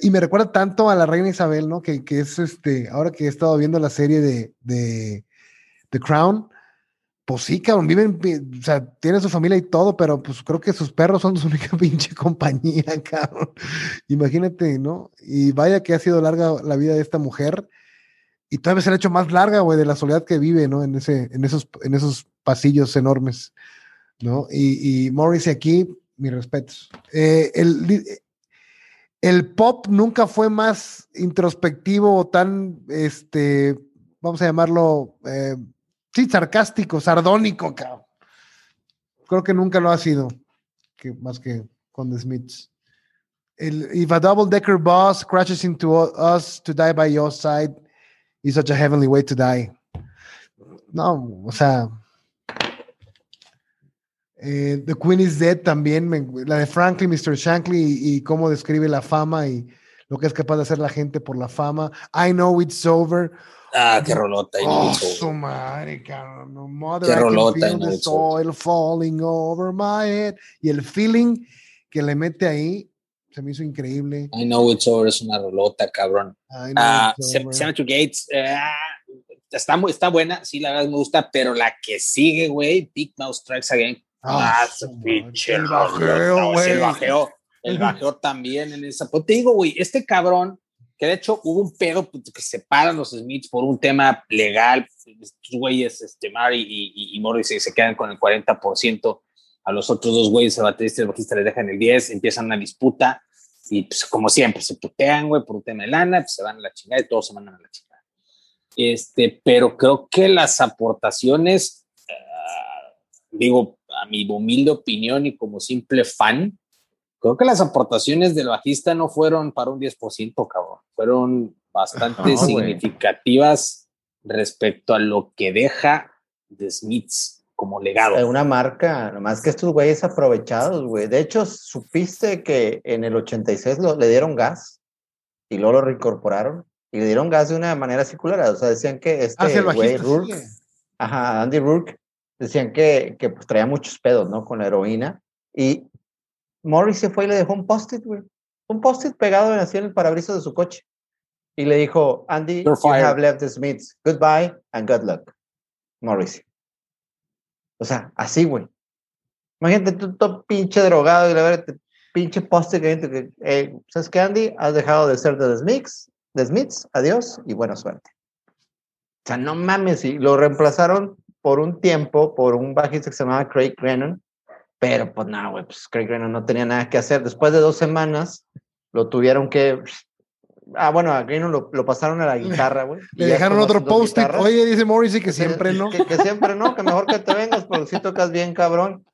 Y me recuerda tanto a la reina Isabel, ¿no? Que, que es este, ahora que he estado viendo la serie de, de The Crown, pues sí, cabrón, viven, o sea, tiene su familia y todo, pero pues creo que sus perros son su única pinche compañía, cabrón. Imagínate, ¿no? Y vaya que ha sido larga la vida de esta mujer y todavía se ha hecho más larga, güey, de la soledad que vive, ¿no? En, ese, en, esos, en esos pasillos enormes, ¿no? Y Morris aquí, mis respetos. Eh, el, pop nunca fue más introspectivo o tan, este, vamos a llamarlo, eh, sí, sarcástico, sardónico, cabrón. Creo que nunca lo ha sido, más que con The Smiths. If a double decker bus crashes into us to die by your side, is such a heavenly way to die. No, o sea, eh, The Queen is Dead también, la de Franklin, Mr. Shankly y, cómo describe la fama y lo que es capaz de hacer la gente por la fama. I know it's over. Ah, qué rolota. Oh, su madre, No, mother, qué rolota. I the soil falling over my head. Y el feeling que le mete ahí se me hizo increíble. I know it's over es una rolota, cabrón. Ah, Senator Gates. Eh, está, está buena, sí, la verdad me gusta, pero la que sigue, güey, Big Mouse Strikes Again Ah, pinche el bajeo, el bajeo, el bajeo también en esa. Pues te digo, güey, este cabrón que de hecho hubo un pedo pues, que separan los Smiths por un tema legal. Estos güeyes, este, Mari y, y, Morris, se quedan con el 40%. A los otros dos güeyes, el baterista y el bajista le dejan el 10, empiezan una disputa y pues como siempre se putean, güey, por un tema de lana, pues se van a la chingada y todos se mandan a la chingada. Este, pero creo que las aportaciones, ah, digo, a mi humilde opinión y como simple fan, creo que las aportaciones del bajista no fueron para un 10%, cabrón. Fueron bastante significativas respecto a lo que deja de Smiths como legado. Es una marca, nomás que estos güeyes aprovechados, güey. De hecho, supiste que en el 86 le dieron gas y luego lo reincorporaron y le dieron gas de una manera circular. O sea, decían que este ah, güey, Rourke, ajá, Andy Rourke, decían que, que pues, traía muchos pedos, ¿no? Con la heroína. Y Morris se fue y le dejó un post-it, güey. Un post-it pegado así en el parabrisas de su coche. Y le dijo, Andy, you have left the Smiths. Goodbye and good luck. Morris. O sea, así, güey. Imagínate tú todo pinche drogado y le ver pinche post-it que, eh, ¿sabes qué, Andy? Has dejado de ser de The Smiths, The Smiths, adiós y buena suerte. O sea, no mames, y lo reemplazaron por un tiempo por un bajista que se llamaba Craig Grennan, pero pues nada, güey, pues Craig Greenon no tenía nada que hacer. Después de dos semanas, lo tuvieron que. Ah, bueno, a Greenon lo, lo pasaron a la guitarra, güey. Le dejaron otro post-it. Oye, dice Morrissey que siempre no. Que, siempre no, que mejor que te vengas, porque si tocas bien, cabrón.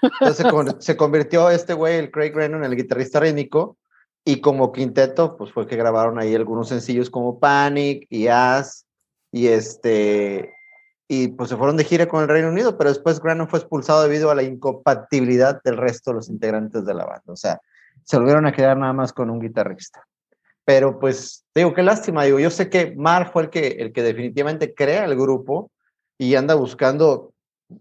Entonces se, convirtió este güey, el Craig Grennan, el guitarrista rítmico, y como quinteto, pues fue que grabaron ahí algunos sencillos como Panic y As, y este, y pues se fueron de gira con el Reino Unido, pero después Grannon fue expulsado debido a la incompatibilidad del resto de los integrantes de la banda. O sea, se volvieron a quedar nada más con un guitarrista. Pero pues, digo, qué lástima, digo, yo sé que Mar fue el que, el que definitivamente crea el grupo y anda buscando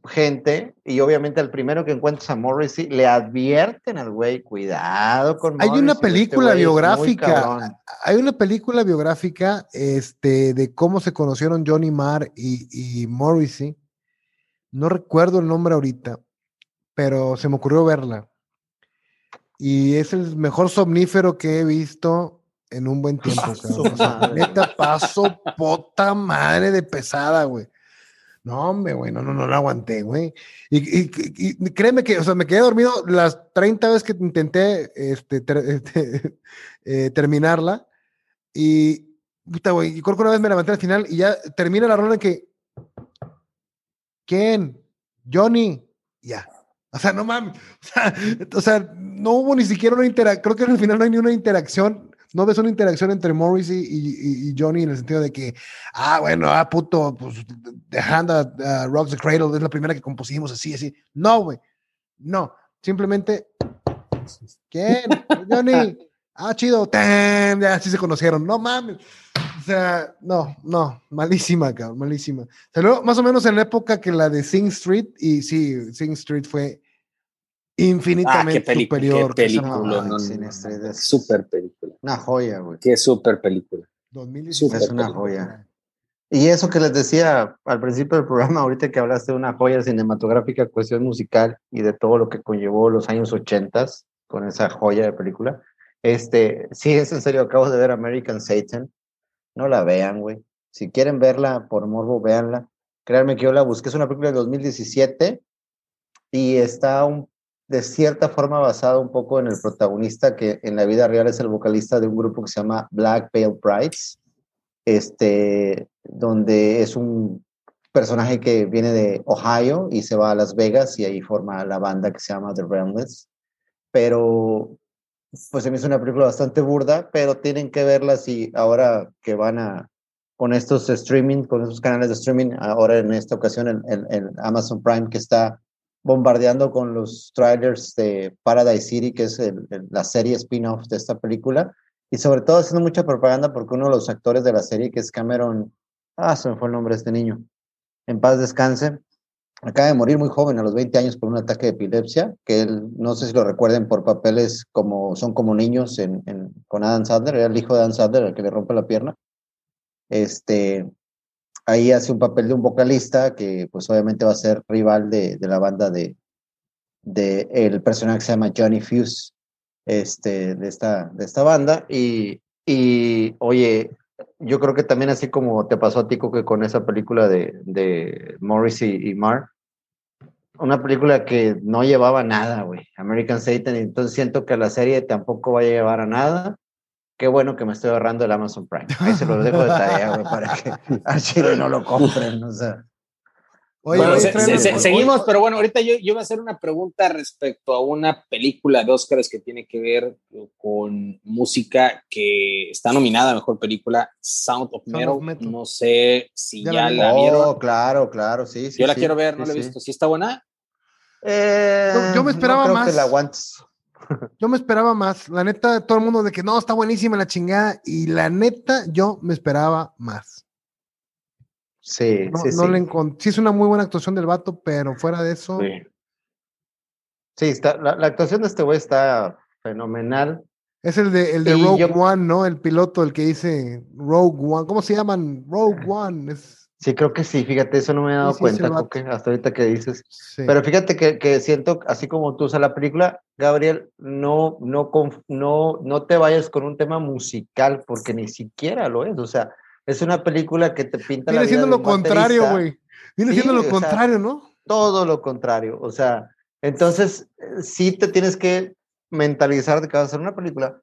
gente y obviamente al primero que encuentras a Morrissey le advierten al güey, cuidado con Morrissey. Hay una este película biográfica, hay una película biográfica este, de cómo se conocieron Johnny Marr y, y Morrissey. No recuerdo el nombre ahorita, pero se me ocurrió verla. Y es el mejor somnífero que he visto en un buen tiempo. neta, paso pota madre de pesada, güey. No, hombre, güey, no, no, no lo aguanté, güey. Y, créeme que, o sea, me quedé dormido las 30 veces que intenté este, este eh, terminarla. Y, puta, güey, y creo que una vez me levanté al final y ya termina la ronda en que. ¿Quién? Johnny. Ya. O sea, no mames. O sea, o sea, no hubo ni siquiera una interacción. Creo que al final no hay ni una interacción no ves una interacción entre Morrissey y, Johnny en el sentido de que, ah, bueno, ah, puto, pues dejando a, Rocks the Cradle, es la primera que compusimos así, así. No, güey, no, simplemente, ¿quién? Johnny, ah, chido, ya así se conocieron, no mames. O sea, no, no, malísima, cabrón, malísima. Salió más o menos en la época que la de Sing Street, y sí, Sing Street fue infinitamente ah, superior. Qué película, no, super película. Una joya, güey. Qué super película. es una joya. Y eso que les decía al principio del programa, ahorita que hablaste de una joya cinematográfica, cuestión musical y de todo lo que conllevó los años ochentas con esa joya de película. Este, sí, es en serio, acabo de ver American Satan. No la vean, güey. Si quieren verla por morbo, véanla. Créanme que yo la busqué, es una película de 2017 y está un de cierta forma basado un poco en el protagonista que en la vida real es el vocalista de un grupo que se llama Black Pale Brides, este, donde es un personaje que viene de Ohio y se va a Las Vegas y ahí forma la banda que se llama The Realmless. Pero pues se me hizo una película bastante burda, pero tienen que verla si ahora que van a con estos streaming, con estos canales de streaming, ahora en esta ocasión en Amazon Prime que está bombardeando con los trailers de Paradise City, que es la serie spin-off de esta película, y sobre todo haciendo mucha propaganda porque uno de los actores de la serie, que es Cameron, ah, se me fue el nombre este niño, en paz descanse, acaba de morir muy joven, a los 20 años, por un ataque de epilepsia, que él, no sé si lo recuerden por papeles como Son como niños en, con Adam Sandler, era el hijo de Adam Sandler, el que le rompe la pierna. Este, ahí hace un papel de un vocalista que pues obviamente va a ser rival de, de la banda de, de, el personaje que se llama Johnny Fuse, este, de, esta, de esta banda, y, Y oye, yo creo que también así como te pasó a ti que con esa película de, de Morris y, y Mark, una película que no llevaba nada, güey, American Satan, entonces siento que la serie tampoco va a llevar a nada. Qué bueno que me estoy ahorrando el Amazon Prime. Ahí se los dejo de tarea, güey, para que a Chile no lo compren, o sea. Oye, seguimos, pero bueno, ahorita yo, yo voy a hacer una pregunta respecto a una película de Oscars que tiene que ver con música que está nominada a Mejor Película, Sound of Metal. No sé si ya, la, vieron. Oh, claro, claro, sí. yo la quiero ver, no la he visto. ¿Sí está buena? Eh, yo, me esperaba más. Yo me esperaba más. La neta, todo el mundo de que no, está buenísima la chingada. Y la neta, yo me esperaba más. Sí, no, sí, no Le sí, es una muy buena actuación del vato, pero fuera de eso. Sí, está, la, actuación de este güey está fenomenal. Es el de, el de Rogue One, ¿no? El piloto, el que dice Rogue One. ¿Cómo se llaman? Rogue One. Es... Sí, creo que sí, fíjate, eso no me he dado cuenta, hasta ahorita que dices. Pero fíjate que, que, siento, así como tú usas la película, Gabriel, no, no, no, no te vayas con un tema musical, porque ni siquiera lo es. O sea, es una película que te pinta Viene la siendo lo contrario, güey. Viene siendo lo contrario, ¿no? Todo lo contrario. O sea, entonces sí te tienes que mentalizar de que vas a hacer una película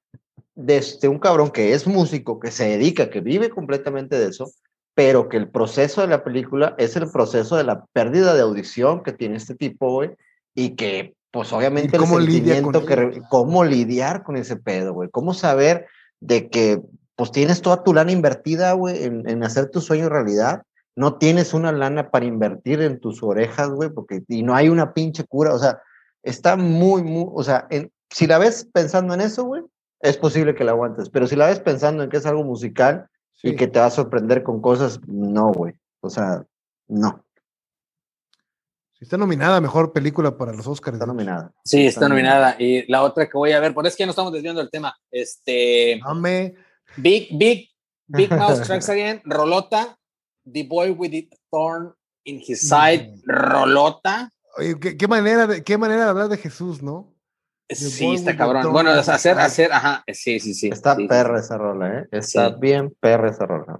desde un cabrón que es músico, que se dedica, que vive completamente de eso, pero que el proceso de la película es el proceso de la pérdida de audición que tiene este tipo, güey, y que, pues obviamente, el sentimiento que. Cómo lidiar con ese pedo, güey. Cómo saber de que pues tienes toda tu lana invertida, güey, en, hacer tu sueño realidad. No tienes una lana para invertir en tus orejas, güey, porque y no hay una pinche cura. O sea, está muy, muy, o sea, si la ves pensando en eso, güey, es posible que la aguantes. Pero si la ves pensando en que es algo musical y que te va a sorprender con cosas, no, güey. O sea, no. Está nominada mejor película para los Oscars. Está nominada. Sí, está, nominada. Y la otra que voy a ver, por eso es que ya no estamos desviando del tema. Este. Dame. Big, big, big Mouse Tracks Again, Rolota, The Boy with the Thorn in His Side, Rolota. Oye, ¿qué, manera de, qué manera de hablar de Jesús, ¿no? Sí, está cabrón. Bueno, hacer, hacer, ajá, sí, sí, sí. Está perra esa rola, ¿eh? Está bien perra esa rola.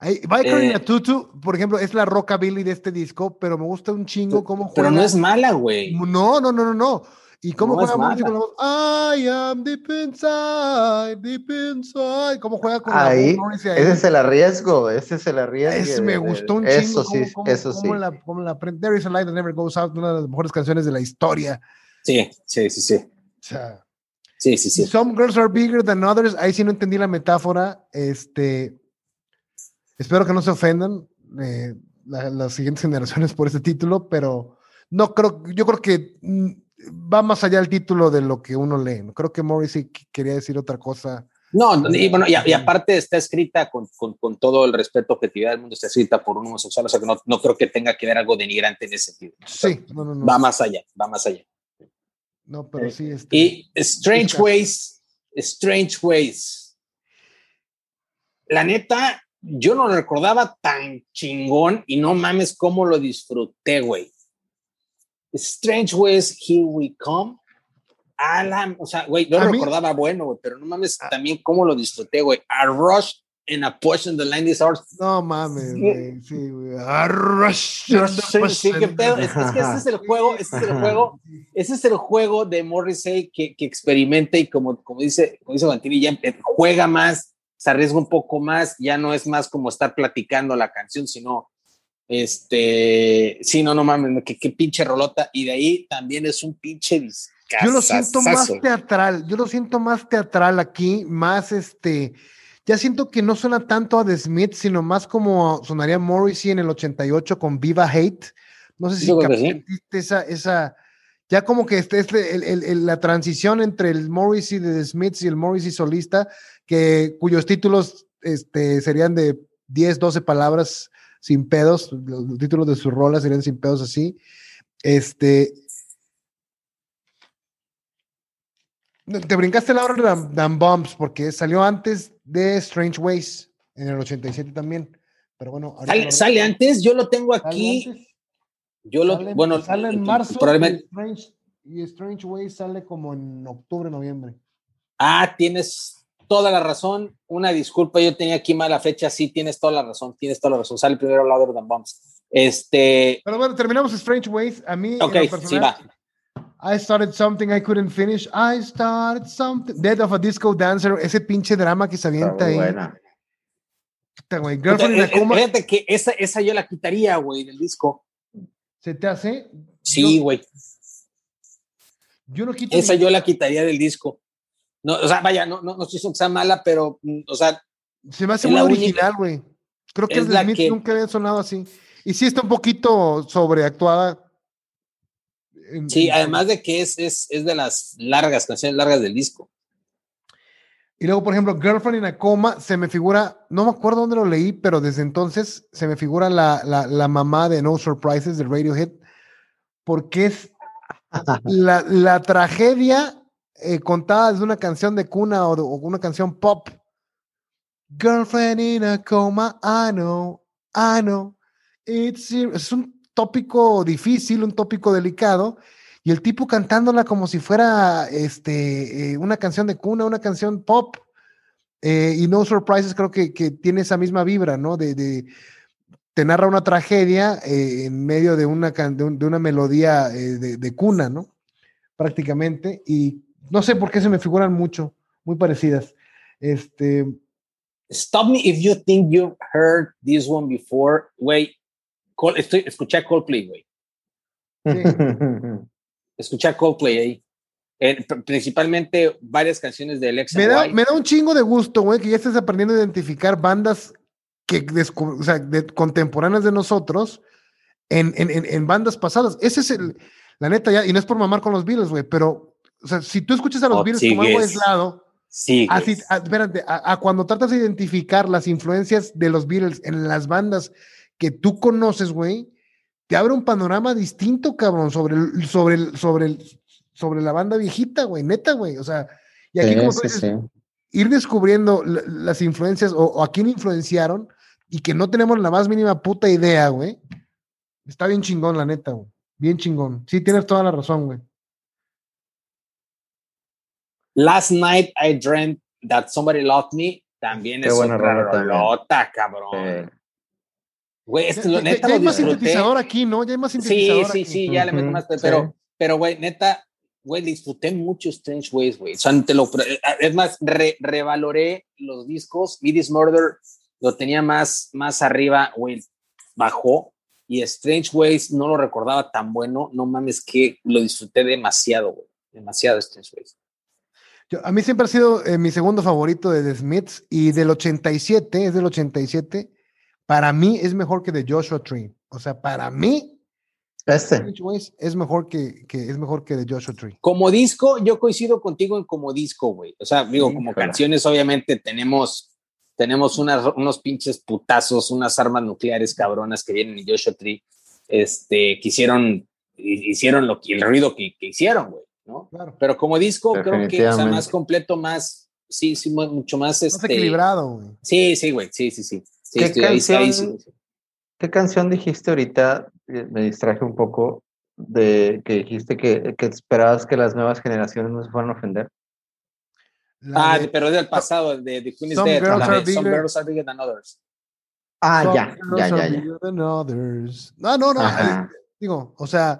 Biker in a Tutu, por ejemplo, es la rockabilly de este disco, pero me gusta un chingo cómo juega. Pero no es mala, güey. No, no, no, no, no. ¿Y cómo juega Morrissey con la voz? I am deep inside, deep inside. ¿Cómo juega con ahí, la voz ahí? Ese es el arriesgo, ese es el arriesgo. Ese me gustó un eso chingo. Sí, eso sí. La, la, There is a light that never goes out, una de las mejores canciones de la historia. Sí, sí, sí, sí. O sea, sí, sí, sí. Some girls are bigger than others. Ahí sí no entendí la metáfora. Este, espero que no se ofendan eh, las siguientes generaciones por este título, pero no creo, yo creo que mm, va más allá el título de lo que uno lee. Creo que Morrissey quería decir otra cosa. No, y bueno, y, aparte está escrita con, con, con, todo el respeto, objetividad del mundo, está escrita por un homosexual, o sea que no, no creo que tenga que ver algo denigrante en ese sentido. Sí, no, no, no. Va más allá, va más allá. No, pero sí. Este, y Strange Ways, Strange Ways. La neta, yo no lo recordaba tan chingón y no mames cómo lo disfruté, güey. Strange Ways, Here We Come. Alan, o sea, güey, no recordaba bueno, güey, pero no mames ah. también cómo lo disfruté, güey. A Rush en A Push in the Line Disorders. No mames, güey, sí, güey. A Rush. Sí, qué pedo. Es, que ese es el juego, ese es el juego, ese es el juego de Morrissey que, que experimenta y como, como dice, como dice Bantini, ya juega más, se arriesga un poco más, ya no es más como estar platicando la canción, sino este, sí, no, no mames, qué, pinche rolota. Y de ahí también es un pinche Yo lo siento más teatral, yo lo siento más teatral aquí, más este. Ya siento que no suena tanto a The Smith, sino más como sonaría Morrissey en el 88 con Viva Hate. No sé si sentiste esa, esa, ya como que este, este el, la transición entre el Morrissey de The Smiths y el Morrissey solista, que, cuyos títulos este, serían de 10, 12 palabras sin pedos, los títulos de sus rolas serían sin pedos así. Este. Te brincaste la hora de Dan Bombs porque salió antes de Strange Ways en el 87 también. Pero bueno, sale, antes, yo lo tengo aquí. Yo lo, bueno, sale en marzo probablemente... y, Strange, Ways sale como en octubre, noviembre. Ah, tienes, toda la razón. Una disculpa, yo tenía aquí mala fecha. Sí, tienes toda la razón, tienes toda la razón. Sale primero Louder Than Bombs. Este. Pero bueno, terminamos Strange Ways. A mí, ok, sí va. I started something I couldn't finish. I started something. Dead of a Disco Dancer. Ese pinche drama que se avienta ahí. Buena. güey. Girlfriend in a coma. Fíjate que esa, esa yo la quitaría, güey, del disco. ¿Se te hace? Sí, güey. Yo no quito. Esa yo la quitaría del disco. No, o sea, vaya, no, no, no estoy diciendo que sea mala, pero, mm, o sea. Se me hace muy original, güey. Creo que el de Smith nunca había sonado así. Y sí está un poquito sobreactuada. Sí, además de que es, es, es, de las largas, canciones largas del disco. Y luego, por ejemplo, Girlfriend in a Coma, se me figura, no me acuerdo dónde lo leí, pero desde entonces se me figura la, la, la mamá de No Surprises de Radiohead, porque es la, la tragedia eh, contada desde una canción de cuna o, una canción pop. Girlfriend in a coma, I know, I know. It's, es un tópico difícil, un tópico delicado, y el tipo cantándola como si fuera este, eh, una canción de cuna, una canción pop. Eh, y No Surprises creo que, que, tiene esa misma vibra, ¿no? De, de te narra una tragedia en medio de una, de, una melodía de, de, cuna, ¿no? Prácticamente. Y no sé por qué se me figuran mucho, muy parecidas. Este. Stop me if you think you've heard this one before. Güey, estoy, escuché a Coldplay, güey. Sí. escuché a Coldplay ahí. principalmente varias canciones de Alexa. Me da, me da un chingo de gusto, güey, que ya estés aprendiendo a identificar bandas que o sea, contemporáneas de nosotros en, en, en, bandas pasadas. Ese es el, la neta, ya, y no es por mamar con los Beatles, güey, pero o sea, si tú escuchas a los oh, Beatles como algo aislado, sí, así, a, espérate, a, cuando tratas de identificar las influencias de los Beatles en las bandas que tú conoces, güey, te abre un panorama distinto, cabrón, sobre el, sobre el, sobre el, sobre la banda viejita, güey, neta, güey. O sea, y aquí como ir descubriendo las influencias o, a quién influenciaron y que no tenemos la más mínima puta idea, güey. Está bien chingón, la neta, güey. Bien chingón. Sí, tienes toda la razón, güey. Last Night I Dreamt That Somebody Loved Me también es una rolota, cabrón. Güey, esto, ya, neta ya, hay más sintetizador aquí, ¿no? Ya hay más sintetizador Sí, sí, sí, ya le meto más, pero, pero, güey, neta, güey, disfruté mucho Strange Ways, güey. O sea, te lo, es más, revaloré los discos. Midis Murder lo tenía más, más arriba, güey, bajó. Y Strange Ways no lo recordaba tan bueno. No mames, que lo disfruté demasiado, güey. Demasiado Strange Ways a mí siempre ha sido eh, mi segundo favorito de The Smiths y del 87, es del 87, para mí es mejor que de Joshua Tree. O sea, para mí este es mejor que, que, es mejor que de Joshua Tree. Como disco, yo coincido contigo en como disco, güey. O sea, digo, como canciones, obviamente tenemos tenemos unas, unos pinches putazos, unas armas nucleares cabronas que vienen en Joshua Tree, este, que hicieron, hicieron lo, el ruido que, que hicieron, güey. ¿no? Claro. Pero como disco creo que es más completo, más, sí, sí, mucho más, este, equilibrado, güey. Sí, sí, güey, sí, sí, sí. ¿Qué, canción, ¿Qué canción dijiste ahorita? Eh, me distraje un poco de que dijiste que, que esperabas que las nuevas generaciones no se fueran a ofender. ah, de, pero del pasado, de, de Queen is Dead. Girls are Some girls are bigger than others. Ah, ya, ya, ya, ya. No, no, no. Digo, o sea,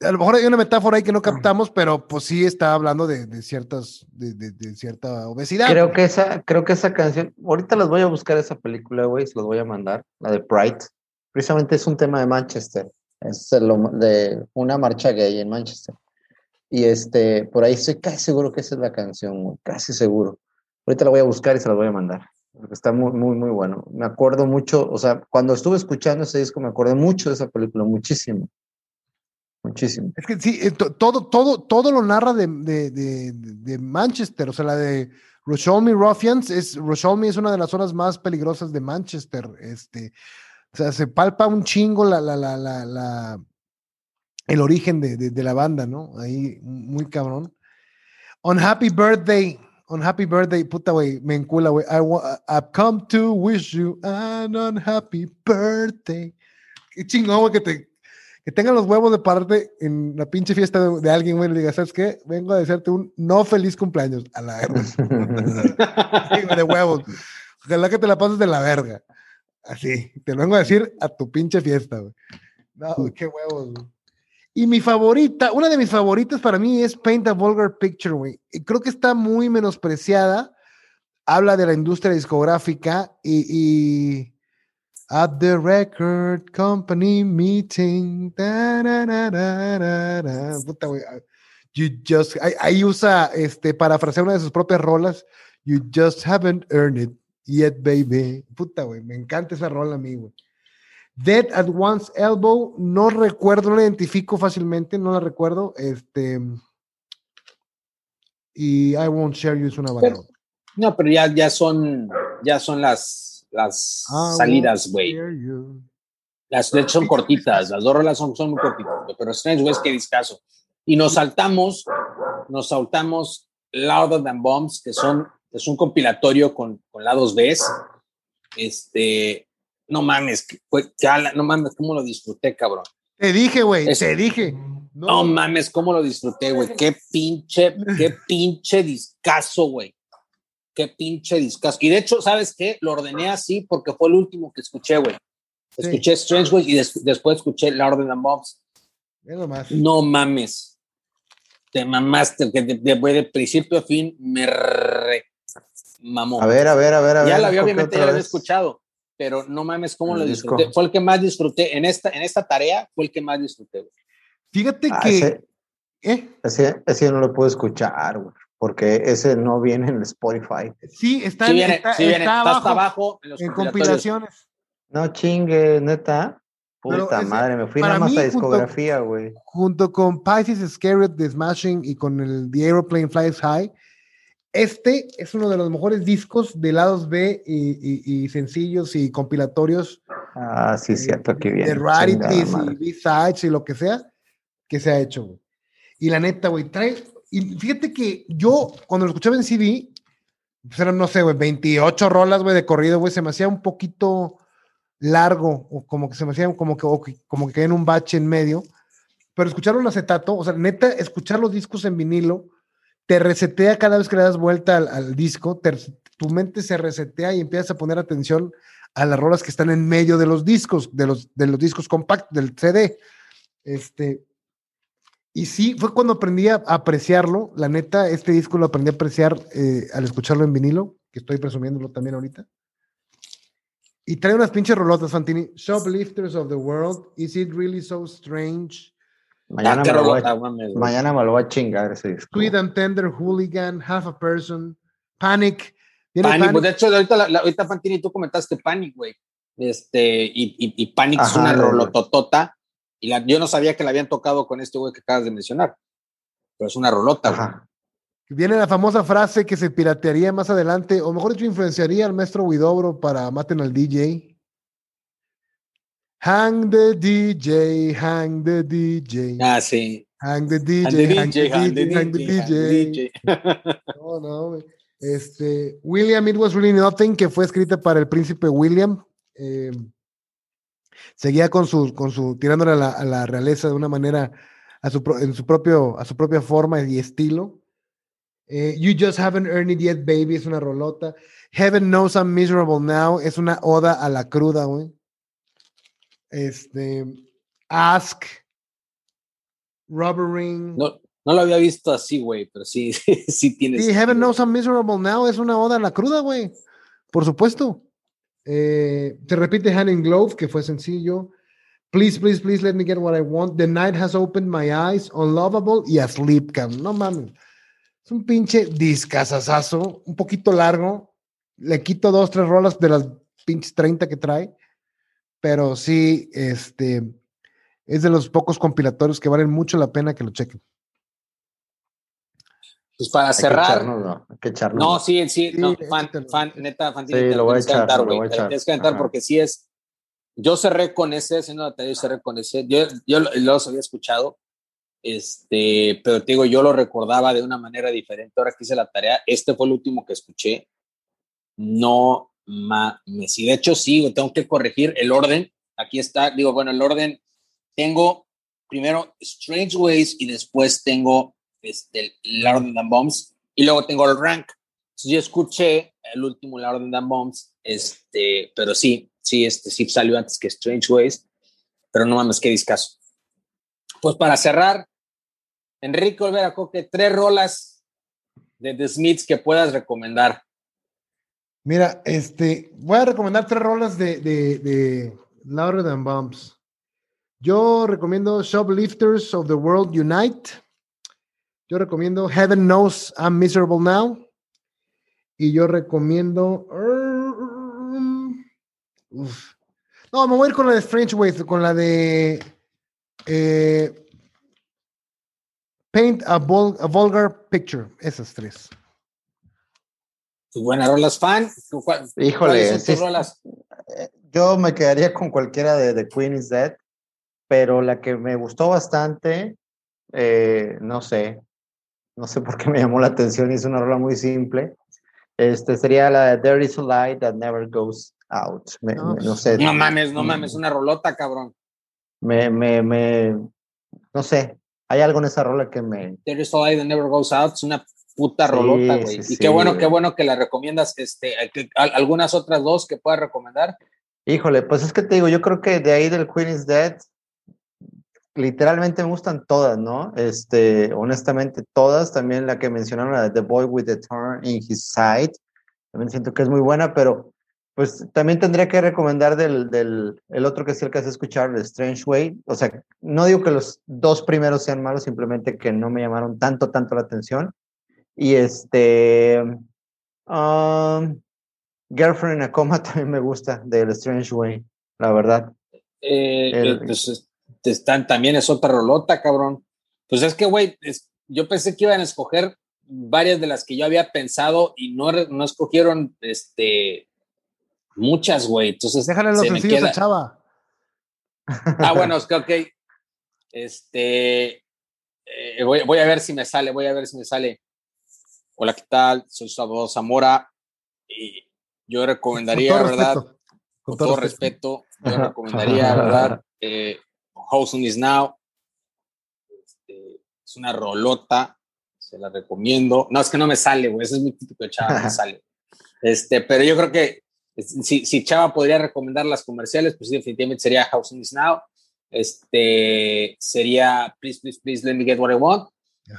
a lo mejor hay una metáfora ahí que no captamos, pero pues sí está hablando de, ciertas, de, cierta obesidad. Creo que esa, creo que esa canción, ahorita les voy a buscar esa película, güey, se los voy a mandar, la de Pride. Precisamente es un tema de Manchester, es de una marcha gay en Manchester. Y este, por ahí estoy casi seguro que esa es la canción, casi seguro. Ahorita la voy a buscar y se la voy a mandar, porque está muy, muy, muy bueno. Me acuerdo mucho, o sea, cuando estuve escuchando ese disco me acordé mucho de esa película, muchísimo. Muchísimo. Es que sí, eh, todo, todo, todo lo narra de, de, de, Manchester, o sea, la de Rosholme Ruffians, es, Rosholme es una de las zonas más peligrosas de Manchester, este, o sea, se palpa un chingo la, la, la, la, el origen de, la banda, ¿no? Ahí, muy cabrón. On Happy Birthday, on Happy Birthday, puta, güey, me encula, güey. I, I've come to wish you an unhappy birthday. Qué chingón, güey, que te, que tengan los huevos de parte en la pinche fiesta de, alguien, güey, y le diga, ¿sabes qué? Vengo a desearte un no feliz cumpleaños. A la verga. de huevos. Ojalá que te la pases de la verga. Así, te lo vengo a decir a tu pinche fiesta, güey. No, qué huevos, güey. Y mi favorita, una de mis favoritas para mí es Paint a Vulgar Picture, güey. Creo que está muy menospreciada. Habla de la industria discográfica y, At the Record Company Meeting. Puta, güey. You just, ahí, usa, este, parafrasear una de sus propias rolas. You just haven't earned it yet, baby. Puta, güey. Me encanta esa rola a güey. Dead at One's Elbow, no recuerdo, no la identifico fácilmente, no la recuerdo. Este. Y I Won't Share You es una banda. No, pero ya, ya son, ya son las, las salidas, güey. Las de hecho son cortitas, las dos rolas son, son muy cortitas, pero Strange West, qué discaso. Y nos saltamos, nos saltamos Louder Than Bombs, que son, es un compilatorio con, con lados B. Este, no mames, no mames, cómo lo disfruté, cabrón. Te dije, güey, te dije. No. mames, cómo lo disfruté, güey. Qué pinche, qué pinche discazo, güey. Qué pinche discazo. Y de hecho, ¿sabes qué? Lo ordené así porque fue el último que escuché, güey. Escuché Strange, güey, y después escuché La Orden and Bobs. No mames. Te mamaste, que de, de, principio a fin me re mamó. A ver, a ver, a ver, a ver. Ya la había, obviamente, ya la había escuchado pero no mames cómo lo disfruté. Fue el que más disfruté en esta, en esta tarea, fue el que más disfruté. Fíjate ah, que... Ese, ¿eh? ese, ese, no lo puedo escuchar, güey, porque ese no viene en Spotify. Sí, está, sí viene, sí viene, está, abajo, abajo, en, los en compilaciones. No chingue, neta. Puta madre, me fui nada más a discografía, güey. Junto con Pisces Scared de Smashing y con el The Aeroplane Flies High, este es uno de los mejores discos de lados B y, sencillos y compilatorios. Ah, sí, cierto, que bien. De rarities y B-sides y lo que sea que se ha hecho, Y la neta, güey, trae. Y fíjate que yo, cuando lo escuchaba en CD, pues eran, no sé, güey, 28 rolas, güey, de corrido, güey, se me hacía un poquito largo, o como que se me hacía como que, como que en un bache en medio. Pero escucharlo en acetato, o sea, neta, escuchar los discos en vinilo te resetea cada vez que le das vuelta al, disco, tu mente se resetea y empiezas a poner atención a las rolas que están en medio de los discos, de los, de los discos compactos, del CD. Este, y sí, fue cuando aprendí a apreciarlo. La neta, este disco lo aprendí a apreciar eh, al escucharlo en vinilo, que estoy presumiéndolo también ahorita. Y trae unas pinches rolotas, Fantini. Shoplifters of the World, Is It Really So Strange? Mañana, me, lo voy a, mañana me lo voy a chingar ese disco. Sweet and Tender, Hooligan, Half a Person, Panic. Panic, pues de hecho, ahorita, la, ahorita Fantini, tú comentaste Panic, güey. Este, y, y, Panic es una rolototota. Y la, yo no sabía que la habían tocado con este güey que acabas de mencionar. Pero es una rolota, Ajá. Viene la famosa frase que se piratearía más adelante, o mejor dicho, influenciaría al maestro Widobro para maten al DJ. Hang the DJ, hang the DJ. Ah, sí. Hang the DJ, hang the DJ, hang the DJ. No, no, este, William, It Was Really Nothing, que fue escrita para el príncipe William. Eh, seguía con su, con su, tirándole a la, a la realeza de una manera, a su, en su propio, a su propia forma y estilo. Eh, you Just Haven't Earned It Yet, Baby, es una rolota. Heaven Knows I'm Miserable Now, es una oda a la cruda, güey. Este, Ask, Rubber Ring. No, no lo había visto así, güey, pero sí, sí tiene. Sí, Heaven Knows I'm Miserable Now es una oda a la cruda, güey. Por supuesto. Eh, se repite Hand in Glove, que fue sencillo. Please, please, please let me get what I want. The night has opened my eyes. Unlovable y Asleep, Cam. No mames. Es un pinche discazazazo, un poquito largo. Le quito dos, tres rolas de las pinches 30 que trae pero sí, este, es de los pocos compilatorios que valen mucho la pena que lo chequen. Pues para cerrar. no. no, sí, sí, no, fan, fan, neta, fan. Sí, lo voy a echar, lo voy a echar. Tienes que cantar porque sí es. Yo cerré con ese, haciendo la tarea, yo cerré con ese. Yo, yo los había escuchado, este, pero te digo, yo lo recordaba de una manera diferente. Ahora que hice la tarea, este fue el último que escuché. No mames. Y de hecho, sí, tengo que corregir el orden. Aquí está, digo, bueno, el orden, tengo primero Strange Ways y después tengo este, Lord the Bombs y luego tengo el rank. yo escuché el último Lord the Bombs, este, pero sí, sí, este, sí salió antes que Strange Ways, pero no mames, qué discaso. Pues para cerrar, Enrique Olvera Coque, tres rolas de The Smiths que puedas recomendar. Mira, este, voy a recomendar tres rolas de, de, de Louder Than Bombs. Yo recomiendo Shoplifters of the World Unite. Yo recomiendo Heaven Knows I'm Miserable Now. Y yo recomiendo. no, me voy a ir con la de Strange Ways, con la de. Eh, paint a, Vulgar Picture. Esas tres. Buenas rolas fan. Híjole, eh, yo me quedaría con cualquiera de The Queen is Dead, pero la que me gustó bastante, eh, no sé, no sé por qué me llamó la atención y es una rola muy simple. Este sería la de There is a light that never goes out. no, sé. No mames, no mames, una rolota, cabrón. Me, me, me, no sé. Hay algo en esa rola que me. There is a light that never goes out. Es una puta rolota, güey. y qué bueno, qué bueno que la recomiendas. Este, algunas otras dos que puedas recomendar. Híjole, pues es que te digo, yo creo que de ahí del Queen is Dead, literalmente me gustan todas, ¿no? Este, honestamente, todas, también la que mencionaron, la de The Boy with the Turn in His Side, también siento que es muy buena, pero pues también tendría que recomendar del, del el otro que es el que has escuchar, The Strange Way, o sea, no digo que los dos primeros sean malos, simplemente que no me llamaron tanto, tanto la atención, y este, um, Girlfriend in a Coma también me gusta, The Strange Way, la verdad. Eh, pues, están, también es otra rolota, cabrón. Pues es que, güey, yo pensé que iban a escoger varias de las que yo había pensado y no, no escogieron este, muchas, güey. Entonces, déjale los sencillos a Chava. Ah, bueno, es que, ok. Este, eh, voy, voy, a ver si me sale, voy a ver si me sale. Hola, ¿qué tal? Soy Salvador Zamora y yo recomendaría, ¿verdad? Con, todo, respeto, yo recomendaría, ¿verdad? Eh, House is Now. Este, es una rolota, se la recomiendo. No, es que no me sale, güey, ese es mi típico de Chava, no me sale. Este, pero yo creo que si, si Chava podría recomendar las comerciales, pues definitivamente sería House is Now. Este sería Please, Please, Please, Let Me Get What I Want.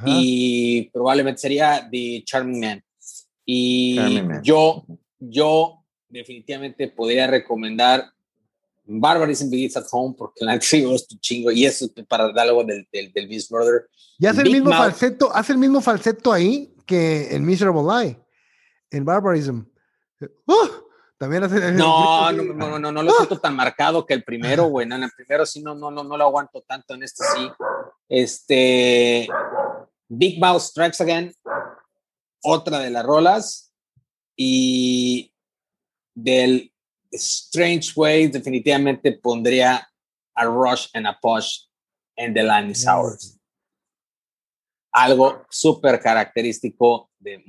Y probablemente sería The Charming Man. Y yo, yo definitivamente podría recomendar Barbarism Begins at Home, porque la sí es tu chingo, y eso para dar algo del, del, del Beast Brother. Y hace el mismo falseto, hace el mismo falseto ahí que en Miserable Lie, en Barbarism. ¡Uh! También hace. No, no, no, no, no, lo siento tan marcado que el primero, güey. en el primero sí no, no, no, no lo aguanto tanto, en este sí. Este. Big Mouth Strikes Again, otra de las rolas. Y del Strange Way definitivamente pondría a Rush and a Push en The Line is Ours. Algo súper característico de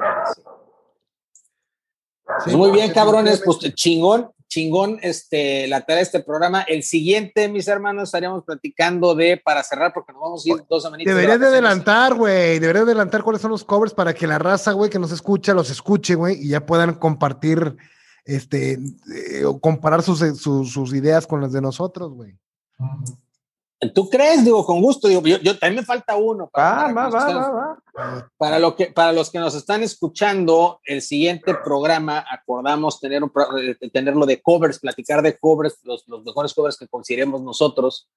pues muy bien, cabrones, pues chingón, chingón este, la tarea de este programa. El siguiente, mis hermanos, estaríamos platicando de, para cerrar, porque nos vamos a ir dos semanitas. Deberías de, adelantar, güey, deberías de adelantar cuáles son los covers para que la raza, güey, que nos escucha, los escuche, güey, y ya puedan compartir este, eh, comparar sus, eh, sus, sus, ideas con las de nosotros, güey. ¿Tú crees? Digo, con gusto. Digo, yo, yo también me falta uno. Para, va, va, va, va, Para, lo que, para los que nos están escuchando, el siguiente programa acordamos tener un, eh, tenerlo de covers, platicar de covers, los, los mejores covers que consideremos nosotros,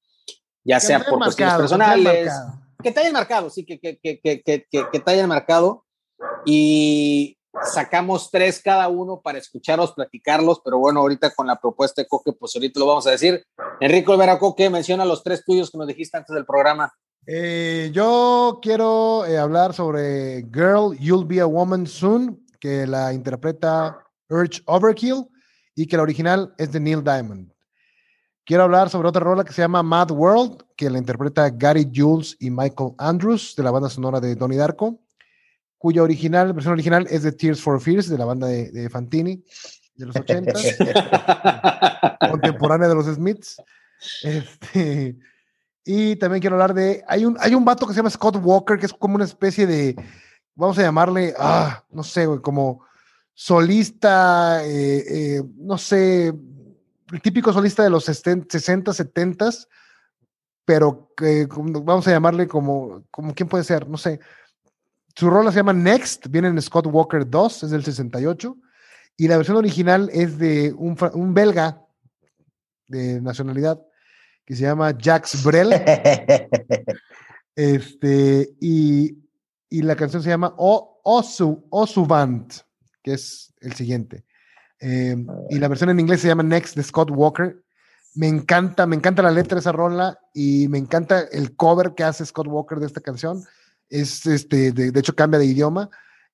ya sea por cuestiones personales. Que te hayan marcado, sí, que, que, que, que, que, que te hayan marcado. Y sacamos tres cada uno para escucharlos, platicarlos, pero bueno, ahorita con la propuesta de Coque, pues ahorita lo vamos a decir. Enrico Olvera Coque, menciona los tres tuyos que nos dijiste antes del programa. Eh, yo quiero eh, hablar sobre Girl, You'll Be a Woman Soon, que la interpreta Urge Overkill y que la original es de Neil Diamond. Quiero hablar sobre otra rola que se llama Mad World, que la interpreta Gary Jules y Michael Andrews de la banda sonora de Donnie Darko cuya original, versión original es de Tears for Fears, de la banda de, Fantini, de los 80, contemporánea de los Smiths. Este, Y también quiero hablar de. Hay un, hay un vato que se llama Scott Walker, que es como una especie de. Vamos a llamarle. Ah, no sé, güey, como solista. Eh, eh, no sé. El típico solista de los 60, 70, pero que vamos a llamarle como, como. ¿Quién puede ser? No sé. Su rola se llama Next, viene en Scott Walker 2, es del 68. Y la versión original es de un, un belga de nacionalidad que se llama Jax Brel. este, y, y, la canción se llama o, Osu, Osuvant, que es el siguiente. Em, y la versión en inglés se llama Next de Scott Walker. Me encanta, me encanta la letra de esa rola y me encanta el cover que hace Scott Walker de esta canción. Es este, de, de hecho, cambia de idioma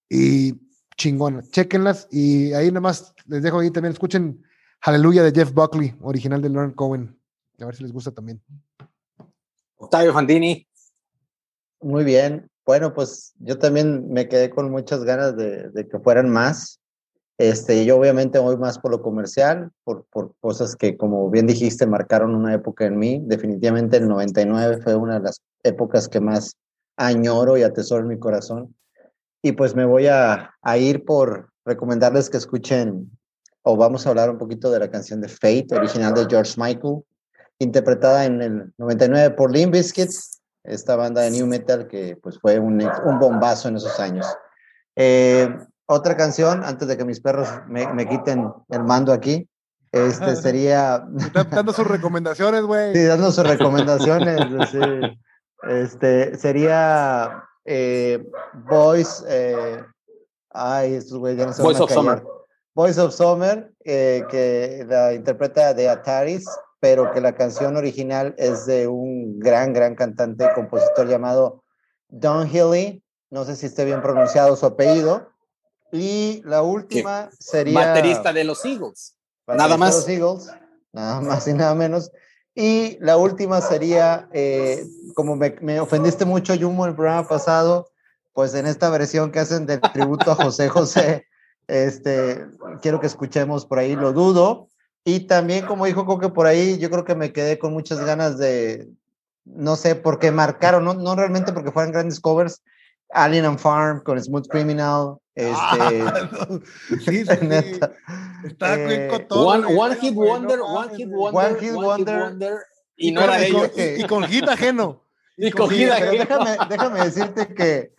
y chingona. Chequenlas y ahí nada más les dejo ahí también. Escuchen Hallelujah de Jeff Buckley, original de Lauren Cohen. A ver si les gusta también. Octavio Fantini. Muy bien. Bueno, pues yo también me quedé con muchas ganas de, que fueran más. Este, yo obviamente voy más por lo comercial, por, por cosas que, como bien dijiste, marcaron una época en mí. Definitivamente el 99 fue una de las épocas que más añoro y atesoro en mi corazón. Y pues me voy a, a ir por recomendarles que escuchen, o vamos a hablar un poquito de la canción de Fate, original de George Michael interpretada en el 99 por Limp Bizkit, esta banda de new metal que pues fue un, un bombazo en esos años. Eh, otra canción, antes de que mis perros me, me quiten el mando aquí, este sería... dando sus recomendaciones, güey. Sí, dando sus recomendaciones. sí. Este, sería eh, Boys... Eh, ay, estos güeyes ya no Boys of Summer. Boys of Summer, eh, que la interpreta de Ataris, pero que la canción original es de un gran, gran cantante, compositor llamado Don Healy, no sé si esté bien pronunciado su apellido, y la última sería... Baterista de los Eagles, nada más. los Eagles, nada más y nada menos. Y la última sería, eh, como me, me, ofendiste mucho, Yumo, el programa pasado, pues en esta versión que hacen del tributo a José José, este, quiero que escuchemos por ahí, lo dudo, y también, como dijo Coque por ahí, yo creo que me quedé con muchas ganas de, no sé, porque marcaron, no, no realmente porque fueran grandes covers, Alien and Farm con Smooth Criminal. Este, ah, sí, sí, neta. Está eh, todo, one, one, hit wonder, one, hit wonder, one Hit Wonder, y, no era ellos. Y, con hit ajeno. Y, con hit ajeno. Déjame, déjame decirte que,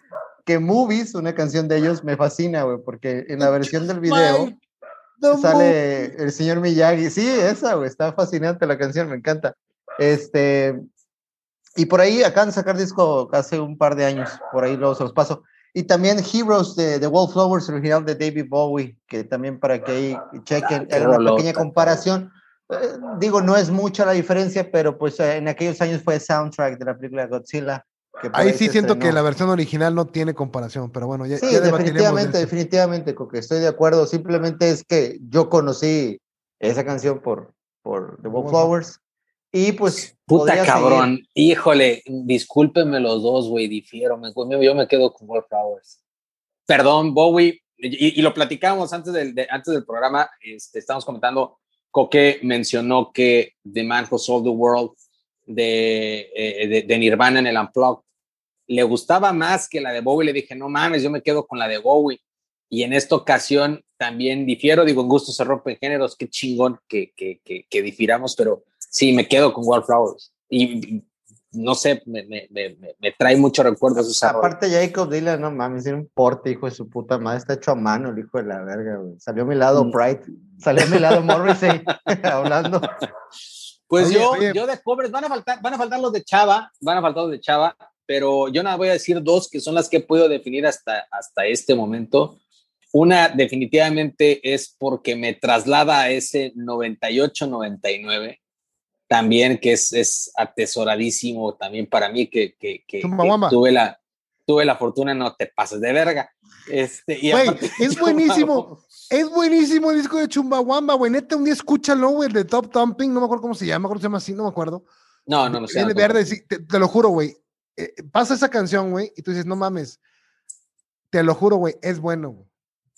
que Movies, una canción de ellos, me fascina, güey, porque en la versión del video sale el señor Miyagi. Sí, esa, güey, está fascinante la canción, me encanta. Este, y por ahí acaban de sacar disco hace un par de años, por ahí luego se los paso. Y también Heroes de, de Wallflowers, original de David Bowie, que también para que ahí chequen, ah, era una pequeña comparación. Eh, digo, no es mucha la diferencia, pero pues eh, en aquellos años fue soundtrack de la película Godzilla. Ahí sí siento que la versión original no tiene comparación, pero bueno, ya, sí, definitivamente, definitivamente, que estoy de acuerdo. Simplemente es que yo conocí esa canción por, por The Wallflowers y pues. Puta cabrón, híjole, discúlpenme los dos, güey, difiero. Me, yo me quedo con Wallflowers. Perdón, Bowie, y, lo platicamos antes del, antes del programa, este, estamos comentando, Coque mencionó que The Man Who Sold the World de, eh, de, de, Nirvana en el Unplugged le gustaba más que la de Bowie. Le dije, no mames, yo me quedo con la de Bowie. Y en esta ocasión también difiero, digo, en gusto se rompen géneros, qué chingón que, que, que, difiramos, pero sí, me quedo con Wallflowers. Y, no sé, me, me, me, me, trae muchos recuerdos. Esa Aparte, Jacob Dylan, no mames, tiene un porte, hijo de su puta madre, está hecho a mano el hijo de la verga, güey. Salió a mi lado mm. Pride, salió a mi lado Morrissey hablando. Pues yo, yo de covers, van a faltar, van a faltar los de Chava, van a faltar los de Chava, pero yo nada voy a decir dos que son las que puedo definir hasta, hasta este momento. Una definitivamente es porque me traslada a ese 98-99, también que es, es, atesoradísimo también para mí, que, que, que, tuve, la, tuve la fortuna, no te pases de verga. Este, y es buenísimo, es buenísimo el disco de Chumbawamba, güey, neta, un día escúchalo, güey, el de Top Thumping, no me acuerdo cómo se llama, cómo se llama así, no me acuerdo. No, no, no sé. verde, te, te, lo juro, güey, eh, pasa esa canción, güey, y tú dices, no mames, te lo juro, güey, es bueno.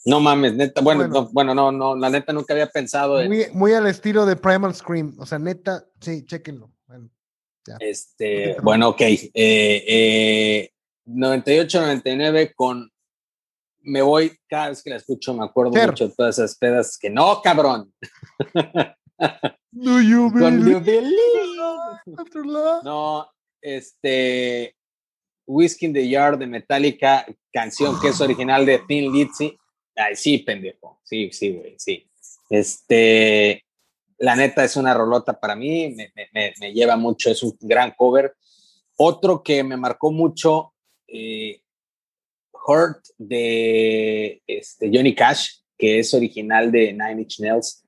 No mames, neta, bueno, bueno. No, bueno, no, no, la neta nunca había pensado en... Muy, muy, al estilo de Primal Scream, o sea, neta, sí, chéquenlo. Bueno. Este, bueno, ok. Eh, 98-99 eh, con me voy, cada vez que la escucho me acuerdo mucho de todas esas pedas que no, cabrón. Do you believe? No, este Whiskey in the Yard de Metallica, canción que es original de Thin Lizzy. Ay, sí, pendejo. Sí, sí, güey, sí. Este, la neta es una rolota para mí, me, me, me, lleva mucho, es un gran cover. Otro que me marcó mucho, eh, Hurt de este, Johnny Cash, que es original de Nine Inch Nails.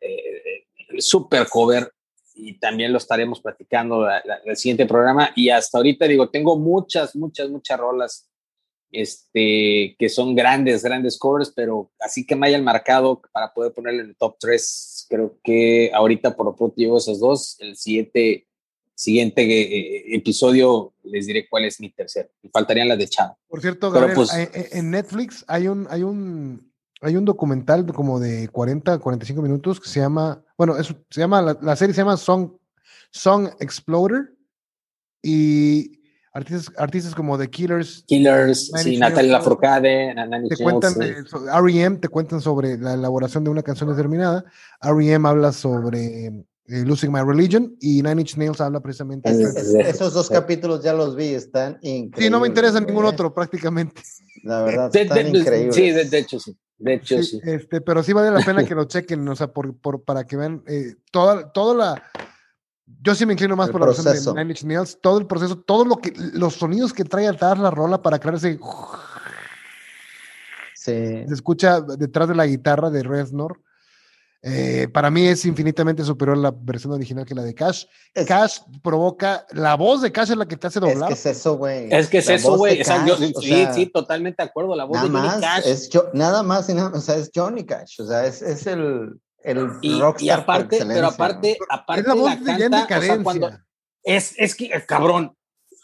Eh, super cover y también lo estaremos platicando en el siguiente programa. Y hasta ahorita digo, tengo muchas, muchas, muchas rolas este, que son grandes, grandes covers, pero así que me hayan marcado para poder ponerle en el top 3, creo que ahorita por lo pronto llevo esos dos. El siguiente, siguiente eh, episodio les diré cuál es mi tercero. Faltarían las de Chavo. Por cierto, Gabriel, pues en Netflix hay un, hay un, hay un documental como de 40, 45 minutos que se llama, bueno, se llama, la, serie se llama Song, Song Exploder y artistas, artistas como The Killers. Killers, sí, Natalia Lafourcade, te cuentan R.E.M. te cuentan sobre la elaboración de una canción determinada. R.E.M. habla sobre eh, Losing My Religion y Nine Inch Nails habla precisamente de esos dos capítulos ya los vi, están increíbles. Sí, no me interesa ningún otro prácticamente. La verdad, están increíbles. Sí, de, hecho sí. De hecho, sí, Este, pero sí vale la pena que lo chequen, o sea, por, por, para que vean eh, toda, toda la. Yo sí me inclino más por la versión de Nine Inch Nails, todo el proceso, todo lo que, los sonidos que trae atrás la rola para crear ese. Sí. Se escucha detrás de la guitarra de Reznor. Eh, para mí es infinitamente superior la versión original que la de Cash. Cash provoca, la voz de Cash es la que te hace doblar. Es que es eso, güey. Es que es eso, güey. Sí, sí, totalmente de acuerdo. La voz de Johnny Cash. Es nada más y nada, o sea, es Johnny Cash. O sea, es, es el, el y, y aparte, pero aparte, aparte es la voz de canta, o sea, cuando, es, es que, cabrón,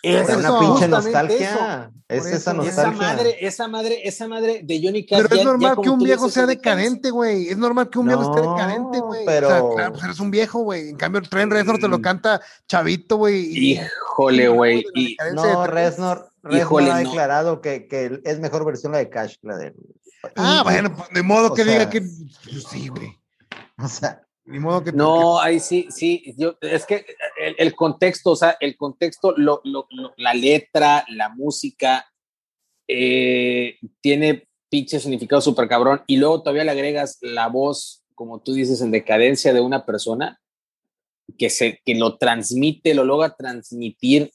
es una pinche nostalgia. Es esa nostalgia. Esa madre, esa madre, esa madre de Johnny Cash. Pero es normal que un viejo sea decadente, güey. Es normal que un viejo esté decadente, güey. Pero... O sea, claro, pues eres un viejo, güey. En cambio, el Tren Reznor te lo mm. canta chavito, güey. Híjole, güey. No, Reznor, Reznor ha declarado que, que, es mejor versión la de Cash, la de. Ah, bueno, pues de modo que diga que. Pues, sí, güey. O sea. No, ahí sí, sí, yo, es que el, contexto, o sea, el contexto, lo, lo, la letra, la música, eh, tiene pinche significado súper cabrón, y luego todavía le agregas la voz, como tú dices, en decadencia de una persona, que, se, que lo transmite, lo logra transmitir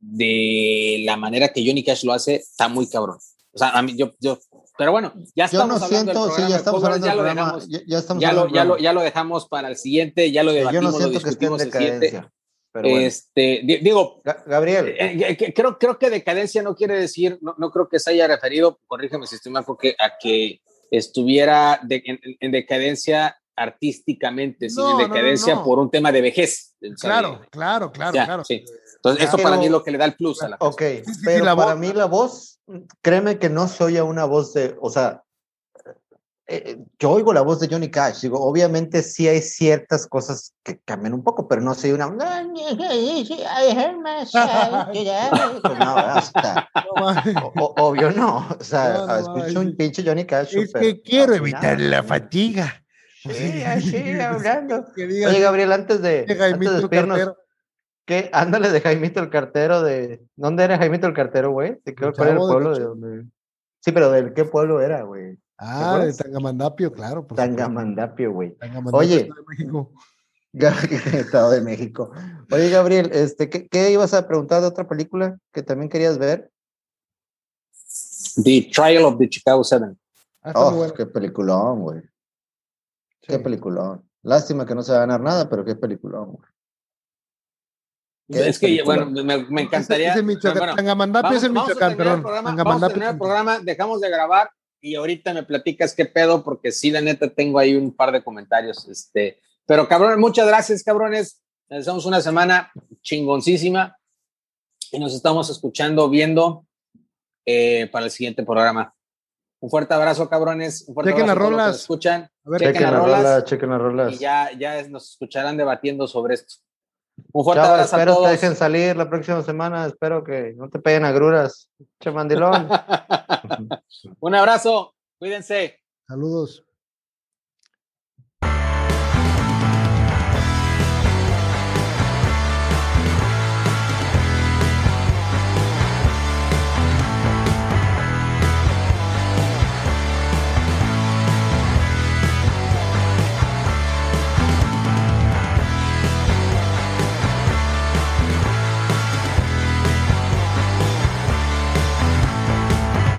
de la manera que Johnny Cash lo hace, está muy cabrón. O sea, a mí, yo, yo, pero bueno, ya estamos hablando del programa, ya estamos hablando ya, lo dejamos, ya, estamos ya, lo, ya, lo, ya lo dejamos para el siguiente, ya lo debatimos, yo no lo discutimos el siguiente. Pero bueno. Este, digo, Gabriel. Eh, eh, creo, creo que decadencia no quiere decir, no, no creo que se haya referido, corrígeme si estoy mal, porque a que estuviera de, en, en, decadencia artísticamente, sino en decadencia por un tema de vejez. Claro, claro, claro, claro. Sí. Entonces, eso para mí es lo que le da el plus a la Ok, pero para mí la voz, créeme que no soy a una voz de, o sea, eh, eh, yo oigo la voz de Johnny Cash, digo, obviamente sí hay ciertas cosas que cambian un poco, pero no soy una... obvio no, o sea, escucho un pinche Johnny Cash. Es que quiero evitar la fatiga. Sí, así, hablando. Oye, Gabriel, antes de, antes de despedirnos, ¿Qué? Ándale de Jaimito el cartero de. ¿Dónde era Jaimito el cartero, güey? ¿De qué cuál era el pueblo de, donde? Sí, pero ¿de qué pueblo era, güey? Ah, de Tangamandapio, claro. Tangamandapio, güey. Oye. Estado de México. Estado de México. Oye, Gabriel, este, ¿qué, ¿qué, ibas a preguntar de otra película que también querías ver? The Trial of the Chicago Seven. Ah, oh, qué peliculón, güey. Qué peliculón. Lástima que no se va a ganar nada, pero qué peliculón, güey. Es que, bueno, me, encantaría. Es, Michoacán. Tangamandapio es el Michoacán, perdón. Vamos a terminar el programa, dejamos de grabar y ahorita me platicas qué pedo, porque sí, la neta, tengo ahí un par de comentarios. Este, pero cabrones, muchas gracias, cabrones. Les deseamos una semana chingoncísima y nos estamos escuchando, viendo eh, para el siguiente programa. Un fuerte abrazo, cabrones. Un fuerte chequen abrazo las rolas. escuchan. A ver, chequen, las rolas. Chequen las rolas. Y ya, ya nos escucharán debatiendo sobre esto. Un fuerte abrazo espero a todos. te dejen salir la próxima semana. Espero que no te peguen agruras. Che mandilón. Un abrazo. Cuídense. Saludos.